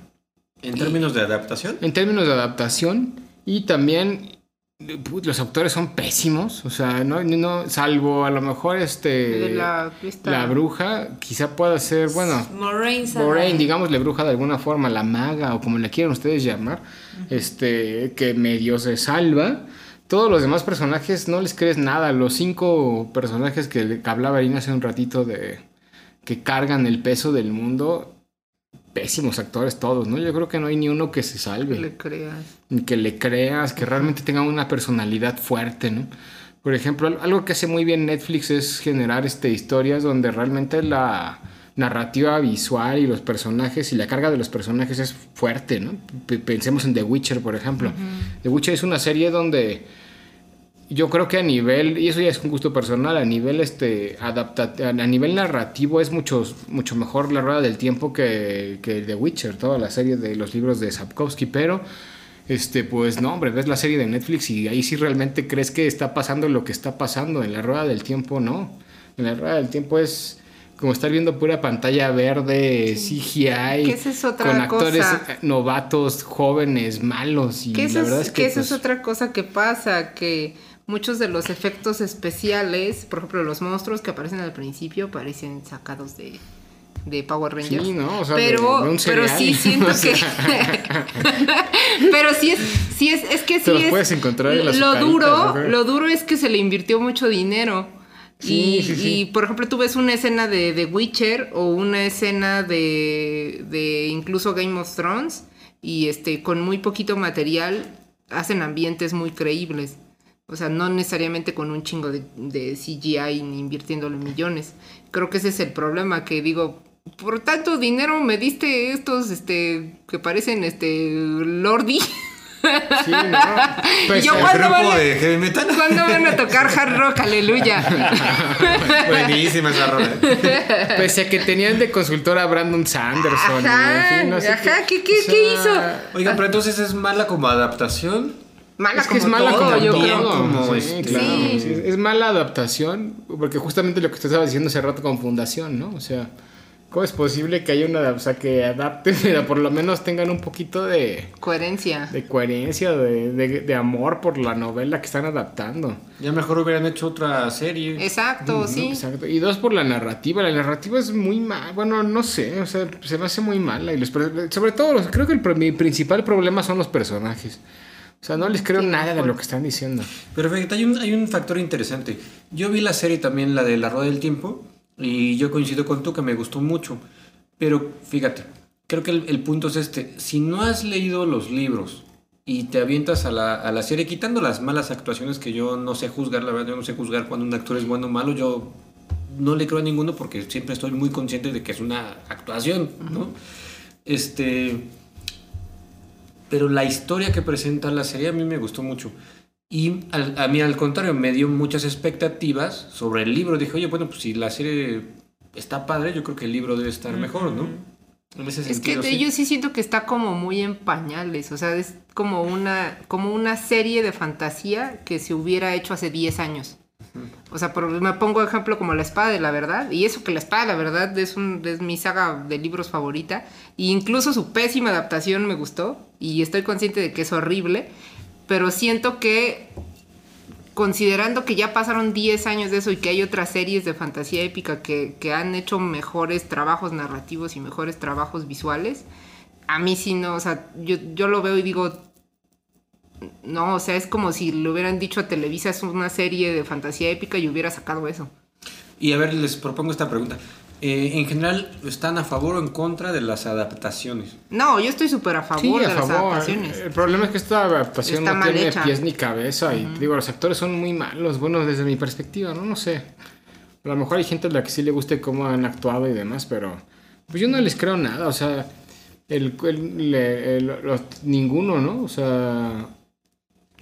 En términos de adaptación, En términos de adaptación y también eh, pu- los autores son pésimos, o sea, no, no salvo a lo mejor este De la, la bruja, quizá pueda ser, bueno, Moraine. Moraine, digámosle bruja de alguna forma, la maga o como le quieran ustedes llamar, este que medio se salva. Todos los demás personajes no les crees nada. Los cinco personajes que, que hablaba Irina hace un ratito de que cargan el peso del mundo, pésimos actores todos, ¿no? Yo creo que no hay ni uno que se salve le creas. que le creas, que realmente tenga una personalidad fuerte, ¿no? Por ejemplo, al- algo que hace muy bien Netflix es generar este, historias donde realmente la narrativa visual y los personajes y la carga de los personajes es fuerte, ¿no? Pensemos en The Witcher, por ejemplo. The Witcher es una serie donde yo creo que a nivel, y eso ya es un gusto personal, a nivel este adapta, a nivel narrativo es mucho, mucho mejor la rueda del tiempo que, que The Witcher, toda la serie de los libros de Sapkowski, pero este, pues no, hombre, ves la serie de Netflix y ahí sí realmente crees que está pasando lo que está pasando. En la rueda del tiempo, no. En la rueda del tiempo es como estar viendo pura pantalla verde, CGI, es otra con actores cosa. eh, novatos, jóvenes, malos. Y Que la verdad es, que que. esa es pues, otra cosa que pasa, que muchos de los efectos especiales, por ejemplo, los monstruos que aparecen al principio parecen sacados de, de Power Rangers. Sí, ¿no? O sea, pero, de- de un pero sí siento O sea. que. pero sí es, sí es, es que sí Te los es. puedes encontrar en las lo duro, lo duro es que se le invirtió mucho dinero. Sí, y, sí, sí. y, por ejemplo, tú ves una escena de The Witcher o una escena de, de incluso Game of Thrones y este con muy poquito material hacen ambientes muy creíbles. O sea, no necesariamente con un chingo de, de CGI ni invirtiéndole millones. Creo que ese es el problema, que digo, por tanto dinero me diste estos, este, que parecen, este, Lordi. Sí, ¿no? Pues, Yo eh, ¿Cuándo grupo van a- de heavy metal. ¿Cuándo van a tocar hard rock? Aleluya. Buenísima esa rola. Pese a que tenían de consultor a Brandon Sanderson. y, Ajá, en fin, no sé ajá, ¿qué- qué- o sea, qué hizo? Oigan, pero entonces es mala como adaptación. Mala Es que es como mala todo, como yo creo. como sí, este- claro, Sí. es mala adaptación, porque justamente lo que usted estaba diciendo hace rato con Fundación, ¿no? O sea, ¿cómo es posible que haya una, o sea, que adapten, pero por lo menos tengan un poquito de, Coherencia. de coherencia, de, de- de amor por la novela que están adaptando? Ya mejor hubieran hecho otra serie. Exacto, ¿no? sí. Exacto. Y dos por la narrativa. La narrativa es muy mal. Bueno, no sé. O sea, se me hace muy mala. Y los sobre todo, los- creo que el, mi principal problema son los personajes. O sea, no les creo Sí, nada de lo que están diciendo. Pero fíjate, hay un, hay un factor interesante. Yo vi la serie también, la de La Rueda del Tiempo, y yo coincido con tú que me gustó mucho. Pero fíjate, creo que el, el punto es este. Si no has leído los libros y te avientas a la, a la serie, quitando las malas actuaciones que yo no sé juzgar, la verdad, yo no sé juzgar cuando un actor es bueno o malo, yo no le creo a ninguno porque siempre estoy muy consciente de que es una actuación, ¿no? Este pero la historia que presenta la serie a mí me gustó mucho. Y al- a mí al contrario, me dio muchas expectativas sobre el libro. Dije, oye, bueno, pues si la serie está padre, yo creo que el libro debe estar mejor, ¿no? En ese Es que sentido, de- sí. yo sí siento que está como muy en pañales, o sea, es como una, como una serie de fantasía que se hubiera hecho hace 10 años. O sea, me pongo ejemplo como La Espada de la Verdad, y eso que La Espada de la Verdad es mi saga de libros favorita, e incluso su pésima adaptación me gustó, y estoy consciente de que es horrible, pero siento que considerando que ya pasaron 10 años de eso y que hay otras series de fantasía épica que, que han hecho mejores trabajos narrativos y mejores trabajos visuales, a mí sí no, o sea, yo, yo lo veo y digo, no, o sea, es como si le hubieran dicho a Televisa es una serie de fantasía épica y hubiera sacado eso. Y a ver, les propongo esta pregunta. Eh, en general, ¿están a favor o en contra de las adaptaciones? No, yo estoy súper a favor Sí, de a las favor. adaptaciones. El problema es que esta adaptación Está no tiene hecha. pies ni cabeza. Y digo, los actores son muy malos. Bueno, desde mi perspectiva, ¿no? No sé. A lo mejor hay gente a la que sí le guste cómo han actuado y demás, pero pues yo no les creo nada. O sea, el, el- el- los- ninguno, ¿no? O sea,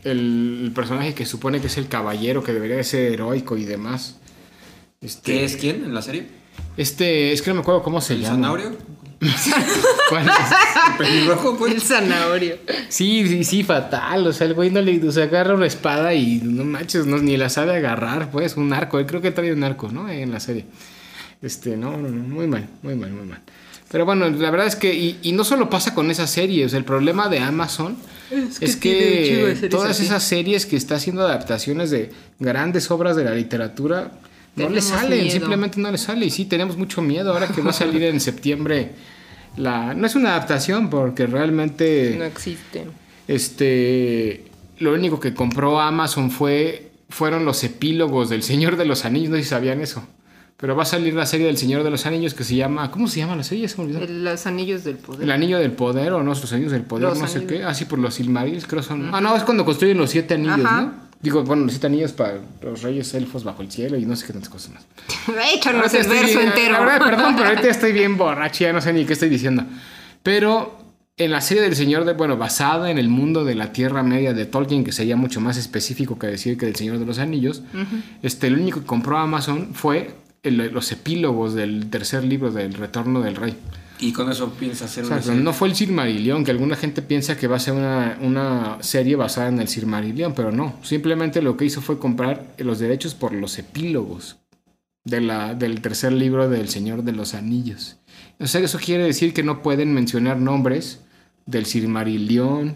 el, el personaje que supone que es el caballero, que debería de ser heroico y demás. Este, ¿Qué es quién en la serie? Este, es que no me acuerdo cómo se ¿El llama. zanahorio? ¿Cuál es? ¿El pelirrojo, pues? El zanahorio. Sí, sí, sí, fatal. O sea, el güey no le o sea, agarra una espada y no manches, no, ni la sabe agarrar, pues, un arco. Él creo que trae un arco, ¿no? En la serie. Este, no, no, no, muy mal, muy mal, muy mal. Pero bueno, la verdad es que, y, y no solo pasa con esa serie, o sea, el problema de Amazon es que todas así. esas series que está haciendo adaptaciones de grandes obras de la literatura, no le salen, miedo. simplemente no le sale. Y sí, tenemos mucho miedo ahora que va a salir en septiembre. La, no es una adaptación porque realmente... No existe. Este, lo único que compró Amazon fue fueron los epílogos del Señor de los Anillos, no sé si sabían eso. Pero va a salir la serie del Señor de los Anillos que se llama, ¿cómo se llama la serie? Ya se me olvidó. El- los anillos del poder. El Anillo del Poder o no, los Anillos del Poder, Los no sé qué. Así por los Silmarils, creo son. Ah, no, es cuando construyen los siete anillos, Ajá. ¿no? Digo, bueno, los siete anillos para los reyes elfos bajo el cielo y no sé qué tantas cosas más. Échanos el verso entero. La verdad, perdón, pero ahorita estoy bien borracho, ya no sé ni qué estoy diciendo. Pero en la serie del Señor de, bueno, basada en el mundo de la Tierra Media de Tolkien, que sería mucho más específico que decir que del Señor de los Anillos, este, lo único que compró Amazon fue el- los epílogos del tercer libro del Retorno del Rey. Y con eso piensa hacer O una sea, serie. no fue el Silmarillion, que alguna gente piensa que va a ser una, una serie basada en el Silmarillion, pero no. Simplemente lo que hizo fue comprar los derechos por los epílogos de la, del tercer libro del Señor de los Anillos. O sea, eso quiere decir que no pueden mencionar nombres del Silmarillion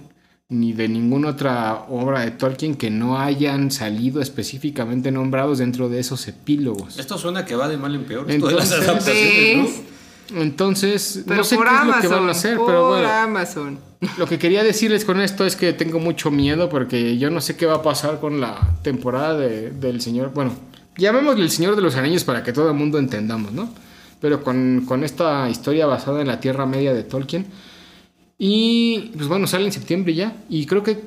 ni de ninguna otra obra de Tolkien que no hayan salido específicamente nombrados dentro de esos epílogos. Esto suena que va de mal en peor. esto de las Entonces- adaptaciones, ¿no? Entonces, Pero no sé por qué es lo que van a hacer, por pero bueno. Amazon. Lo que quería decirles con esto es que tengo mucho miedo porque yo no sé qué va a pasar con la temporada de- del Señor. Bueno, llamémosle el Señor de los Anillos para que todo el mundo entendamos, ¿no? Pero con, con esta historia basada en la Tierra Media de Tolkien. Y pues bueno, sale en septiembre ya. Y creo que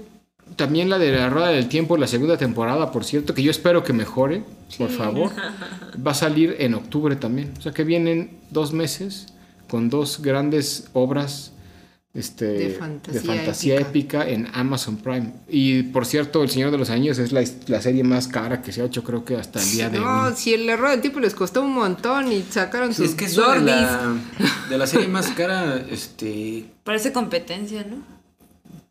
también la de la Rueda del Tiempo, la segunda temporada, por cierto, que yo espero que mejore, por favor. Va a salir en octubre también. O sea que vienen dos meses con dos grandes obras este, De de fantasía épica. épica. en Amazon Prime. Y por cierto, El Señor de los Anillos es la, la serie más cara que se ha hecho, creo que hasta el día de No, hoy. si el error del tipo les costó un montón y sacaron Sí, sus es que eso de la, de la serie más cara, este, Parece competencia, ¿no?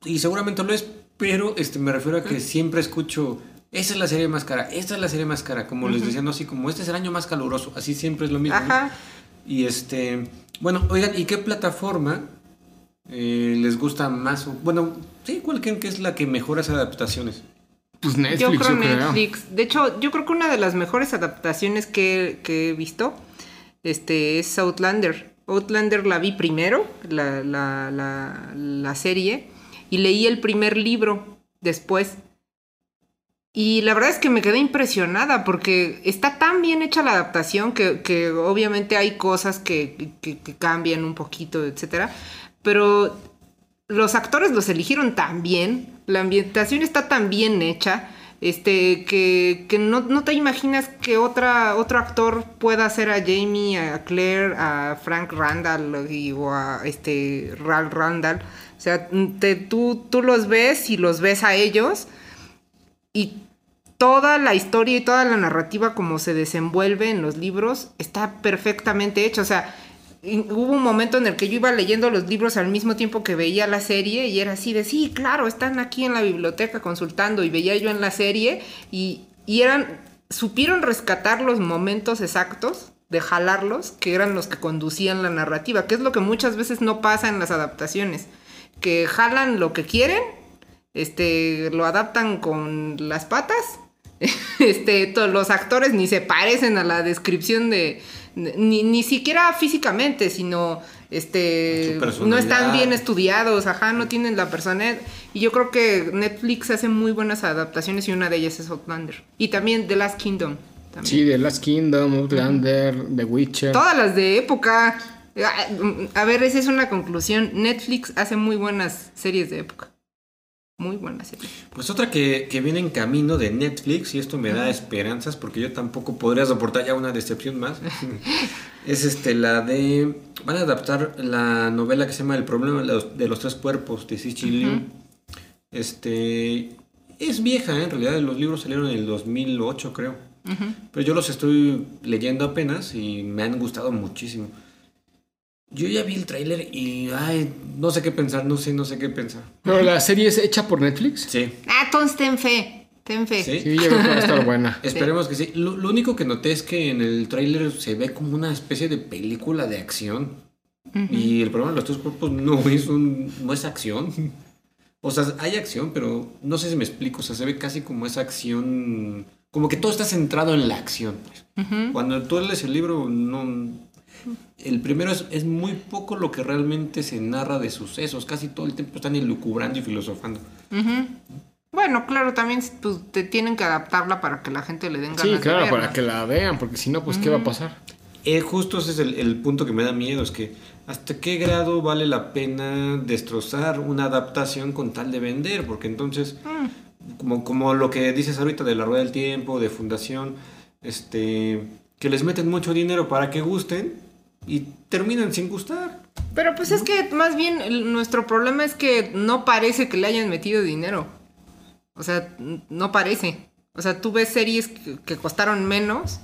y seguramente lo es, pero este, me refiero a que siempre escucho, esa es la serie más cara, esta es la serie más cara, como les decía, no así como este es el año más caluroso, así siempre es lo mismo. ¿no? Ajá. Y este, bueno, oigan, ¿y qué plataforma eh, les gusta más? Bueno, sí, ¿cuál creen que es la que mejora esas adaptaciones? Pues Netflix, Yo yo creo creo. Netflix. De hecho, yo creo que una de las mejores adaptaciones que, que he visto este, es Outlander. Outlander la vi primero, la, la, la, la serie, y leí el primer libro después. Y la verdad es que me quedé impresionada porque está tan bien hecha la adaptación que, que obviamente hay cosas que, que- que cambian un poquito, etcétera. Pero los actores los eligieron tan bien, la ambientación está tan bien hecha, este, que, que no, no te imaginas que otra, otro actor pueda hacer a Jamie, a Claire, a Frank Randall o a este, Ralph Randall. O sea, te- tú, tú los ves y los ves a ellos y toda la historia y toda la narrativa como se desenvuelve en los libros está perfectamente hecha. O sea, hubo un momento en el que yo iba leyendo los libros al mismo tiempo que veía la serie y era así de, sí, claro, están aquí en la biblioteca consultando y veía yo en la serie y, y eran, supieron rescatar los momentos exactos de jalarlos que eran los que conducían la narrativa, que es lo que muchas veces no pasa en las adaptaciones, que jalan lo que quieren este, lo adaptan con las patas. Este, los actores ni se parecen a la descripción de, ni, ni siquiera físicamente, sino este, no están bien estudiados, ajá, no tienen la personalidad. Y yo creo que Netflix hace muy buenas adaptaciones y una de ellas es Outlander. Y también The Last Kingdom. también. Sí, The Last Kingdom, Outlander, The Witcher. Todas las de época. A ver, esa es una conclusión. Netflix hace muy buenas series de época. Muy buenas series. Pues otra que, que viene en camino de Netflix, y esto me da esperanzas porque yo tampoco podría soportar ya una decepción más, es este la de... Van a adaptar la novela que se llama El problema de los, de los tres cuerpos de Cixi Liu. Este... Es vieja, ¿eh? en realidad los libros salieron en el 2008 creo. Pero yo los estoy leyendo apenas y me han gustado muchísimo. Yo ya vi el tráiler y ay, no sé qué pensar, no sé, no sé qué pensar. Pero la serie es hecha por Netflix. Sí. Ah, entonces ten fe. Ten fe. Sí. Sí, yo creo que va a estar buena. Esperemos que sí. Lo, lo único que noté es que en el tráiler se ve como una especie de película de acción. Y el problema de los tres cuerpos no es un, no es acción. O sea, hay acción, pero no sé si me explico. O sea, se ve casi como esa acción. Como que todo está centrado en la acción. pues. Cuando tú lees el libro, no. El primero es, es muy poco lo que realmente se narra de sucesos. Casi todo el tiempo están elucubrando y filosofando. Bueno, claro, también pues, te tienen que adaptarla para que la gente le den ganas Sí, de claro, para que la vean, porque si no, pues, ¿qué va a pasar? Eh, justo ese es el, el punto que me da miedo, es que hasta qué grado vale la pena destrozar una adaptación con tal de vender, porque entonces, como, como lo que dices ahorita de la rueda del tiempo, de fundación, este, que les meten mucho dinero para que gusten y terminan sin gustar. Pero pues es que más bien el- nuestro problema es que no parece que le hayan metido dinero. O sea, no parece. O sea, tú ves series que, que costaron menos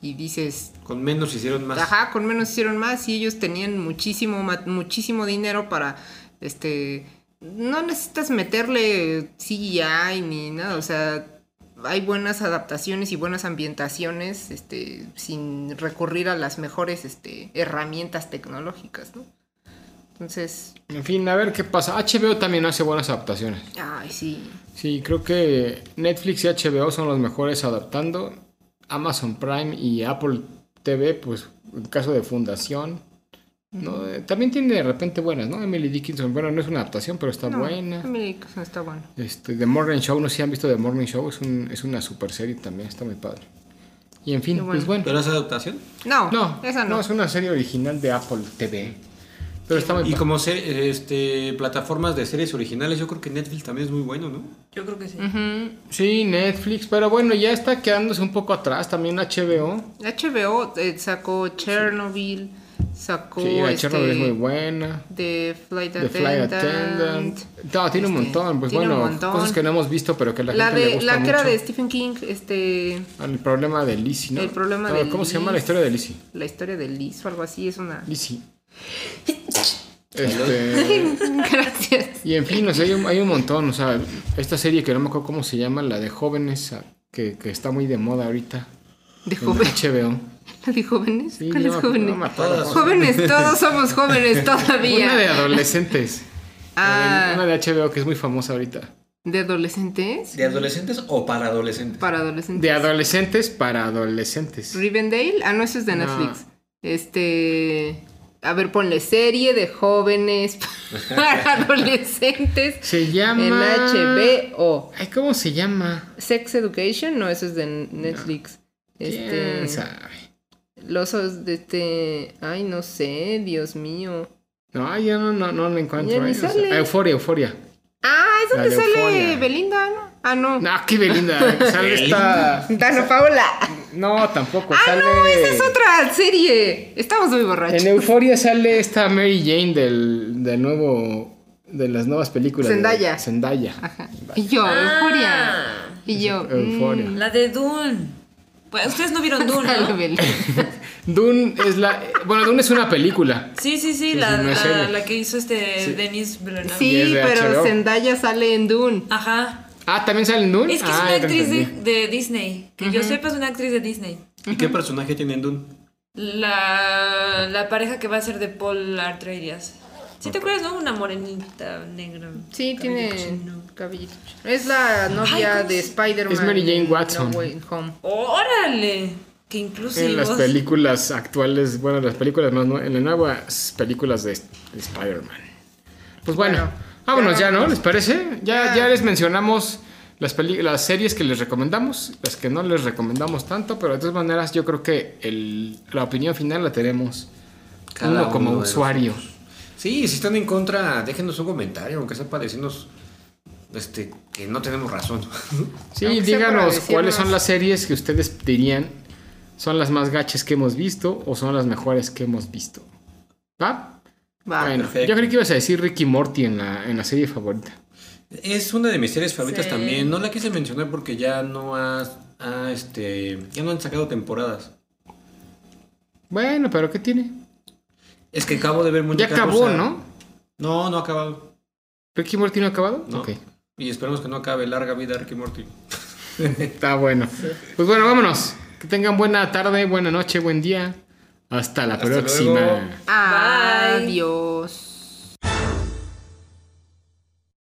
y dices, Con menos hicieron más. ajá, con menos hicieron más y ellos tenían muchísimo, muchísimo dinero para, este, no necesitas meterle CGI ni nada, o sea, hay buenas adaptaciones y buenas ambientaciones este, sin recurrir a las mejores este, herramientas tecnológicas, ¿no? Entonces, En fin, a ver qué pasa. HBO también hace buenas adaptaciones. ay, sí. Sí, creo que Netflix y HBO son los mejores adaptando. Amazon Prime y Apple TV, pues en caso de fundación. ¿No? Eh, También tiene de repente buenas, ¿no? Emily Dickinson, bueno, no es una adaptación, pero está No, buena. Emily Dickinson está bueno. Este, The Morning Show, no sé si han visto The Morning Show, es, un- es una super serie también, está muy padre. Y en fin, Qué bueno. pues bueno. ¿Pero es adaptación? No, No, esa no. es una serie original de Apple TV. Pero está muy Y padre. como se- este, plataformas de series originales, yo creo que Netflix también es muy bueno, ¿no? Yo creo que sí. Sí, Netflix, pero bueno, ya está quedándose un poco atrás también HBO. HBO eh, sacó Chernobyl, sacó Sí, la este, Chernobyl es muy buena. The Flight The Flight Attendant. No, tiene un Este, montón, pues bueno, montón. cosas que no hemos visto, pero que la, La, gente le de, gusta la que era de Stephen King, este, El problema de Lizzie, ¿no? El problema No, de ¿Cómo se llama la historia de Lizzie? la historia de Liz o algo así, es una... Lizzie. Este, Gracias. y en fin, o sea, hay, un, hay un montón, o sea, esta serie que no me acuerdo cómo se llama, la de jóvenes, que, que está muy de moda ahorita. ¿De en jóvenes? HBO. ¿La de jóvenes? Sí, ¿Cuáles jóvenes? no Jóvenes, todos somos jóvenes todavía. Una de adolescentes. Ah. Una de HBO que es muy famosa ahorita. ¿De adolescentes? ¿De adolescentes o para adolescentes? Para adolescentes. De adolescentes para adolescentes. Rivendale. Ah, no, eso es de No. Netflix. Este. A ver, ponle serie de jóvenes para adolescentes Se llama. en HBO. Ay, ¿cómo se llama? Sex Education, no, eso es de Netflix. Este. ¿Quién sabe? Los os- de este. Ay, no sé, Dios mío. No, ya no, no, no lo encuentro. Ya ni eh, o sea, sale. euforia, euforia. Ah, es La donde de sale. Belinda, ¿no? Ah, no. No, qué Belinda. Sale esta. Dana Paula. No, tampoco. Ah, sale. no, esa es otra serie. Estamos muy borrachos. En Euforia sale esta Mary Jane del, del nuevo. De las nuevas películas. de Zendaya. Zendaya. Ajá. Y yo, Ah. Euforia. Y yo, Euforia. mm, La de Dune. Pues ustedes no vieron Dune. Belinda. Dune es la. Bueno, Dune es una película. Sí, sí, sí, Sí, la, sí, la, que hizo este Denis Villeneuve. Sí, de pero HBO. Zendaya sale en Dune. Ajá. Ah, ¿también sale en Dune? Es que es ah, una actriz de Disney. Que yo sepa es una actriz de Disney. ¿Y qué personaje tiene en Dune? La, la pareja que va a ser de Paul Atreides. ¿Sí te acuerdas, no? Una morenita negra. Sí, cabello tiene chino. cabellito. Es la novia Ay, ¿cómo de Spider-Man. Es Mary Jane Watson. No Way Home. ¡Órale! ¡Qué inclusivos! En las películas actuales, bueno, las películas más nue- en las nuevas películas de, de Spider-Man. Pues bueno, Bueno, vámonos ya ¿no? ¿Les parece? Ya, Ya. ya les mencionamos las, peli- las series que les recomendamos, las que no les recomendamos tanto, pero de todas maneras yo creo que el- la opinión final la tenemos Cada uno como uno usuario. Sí, si están en contra, déjenos un comentario, aunque sea para decirnos este, que no tenemos razón. Sí, Aunque díganos decirnos- cuáles son las series que ustedes dirían son las más gachas que hemos visto o son las mejores que hemos visto. ¿Va? Va. bueno, perfecto. yo creí que ibas a decir Ricky Morty en la, en la serie favorita. Es una de mis series favoritas Sí. también. No la quise mencionar porque ya no ha, ha, este, ya no han sacado temporadas. Bueno, pero ¿qué tiene? Es que acabo de ver mucha Ya acabó, ¿no? No, no ha acabado. ¿Ricky Morty no ha acabado? No. Ok. Y esperemos que no acabe. Larga vida, Ricky Morty. Está bueno. Pues bueno, vámonos. Que tengan buena tarde, buena noche, buen día. Hasta la Hasta próxima. luego. Adiós.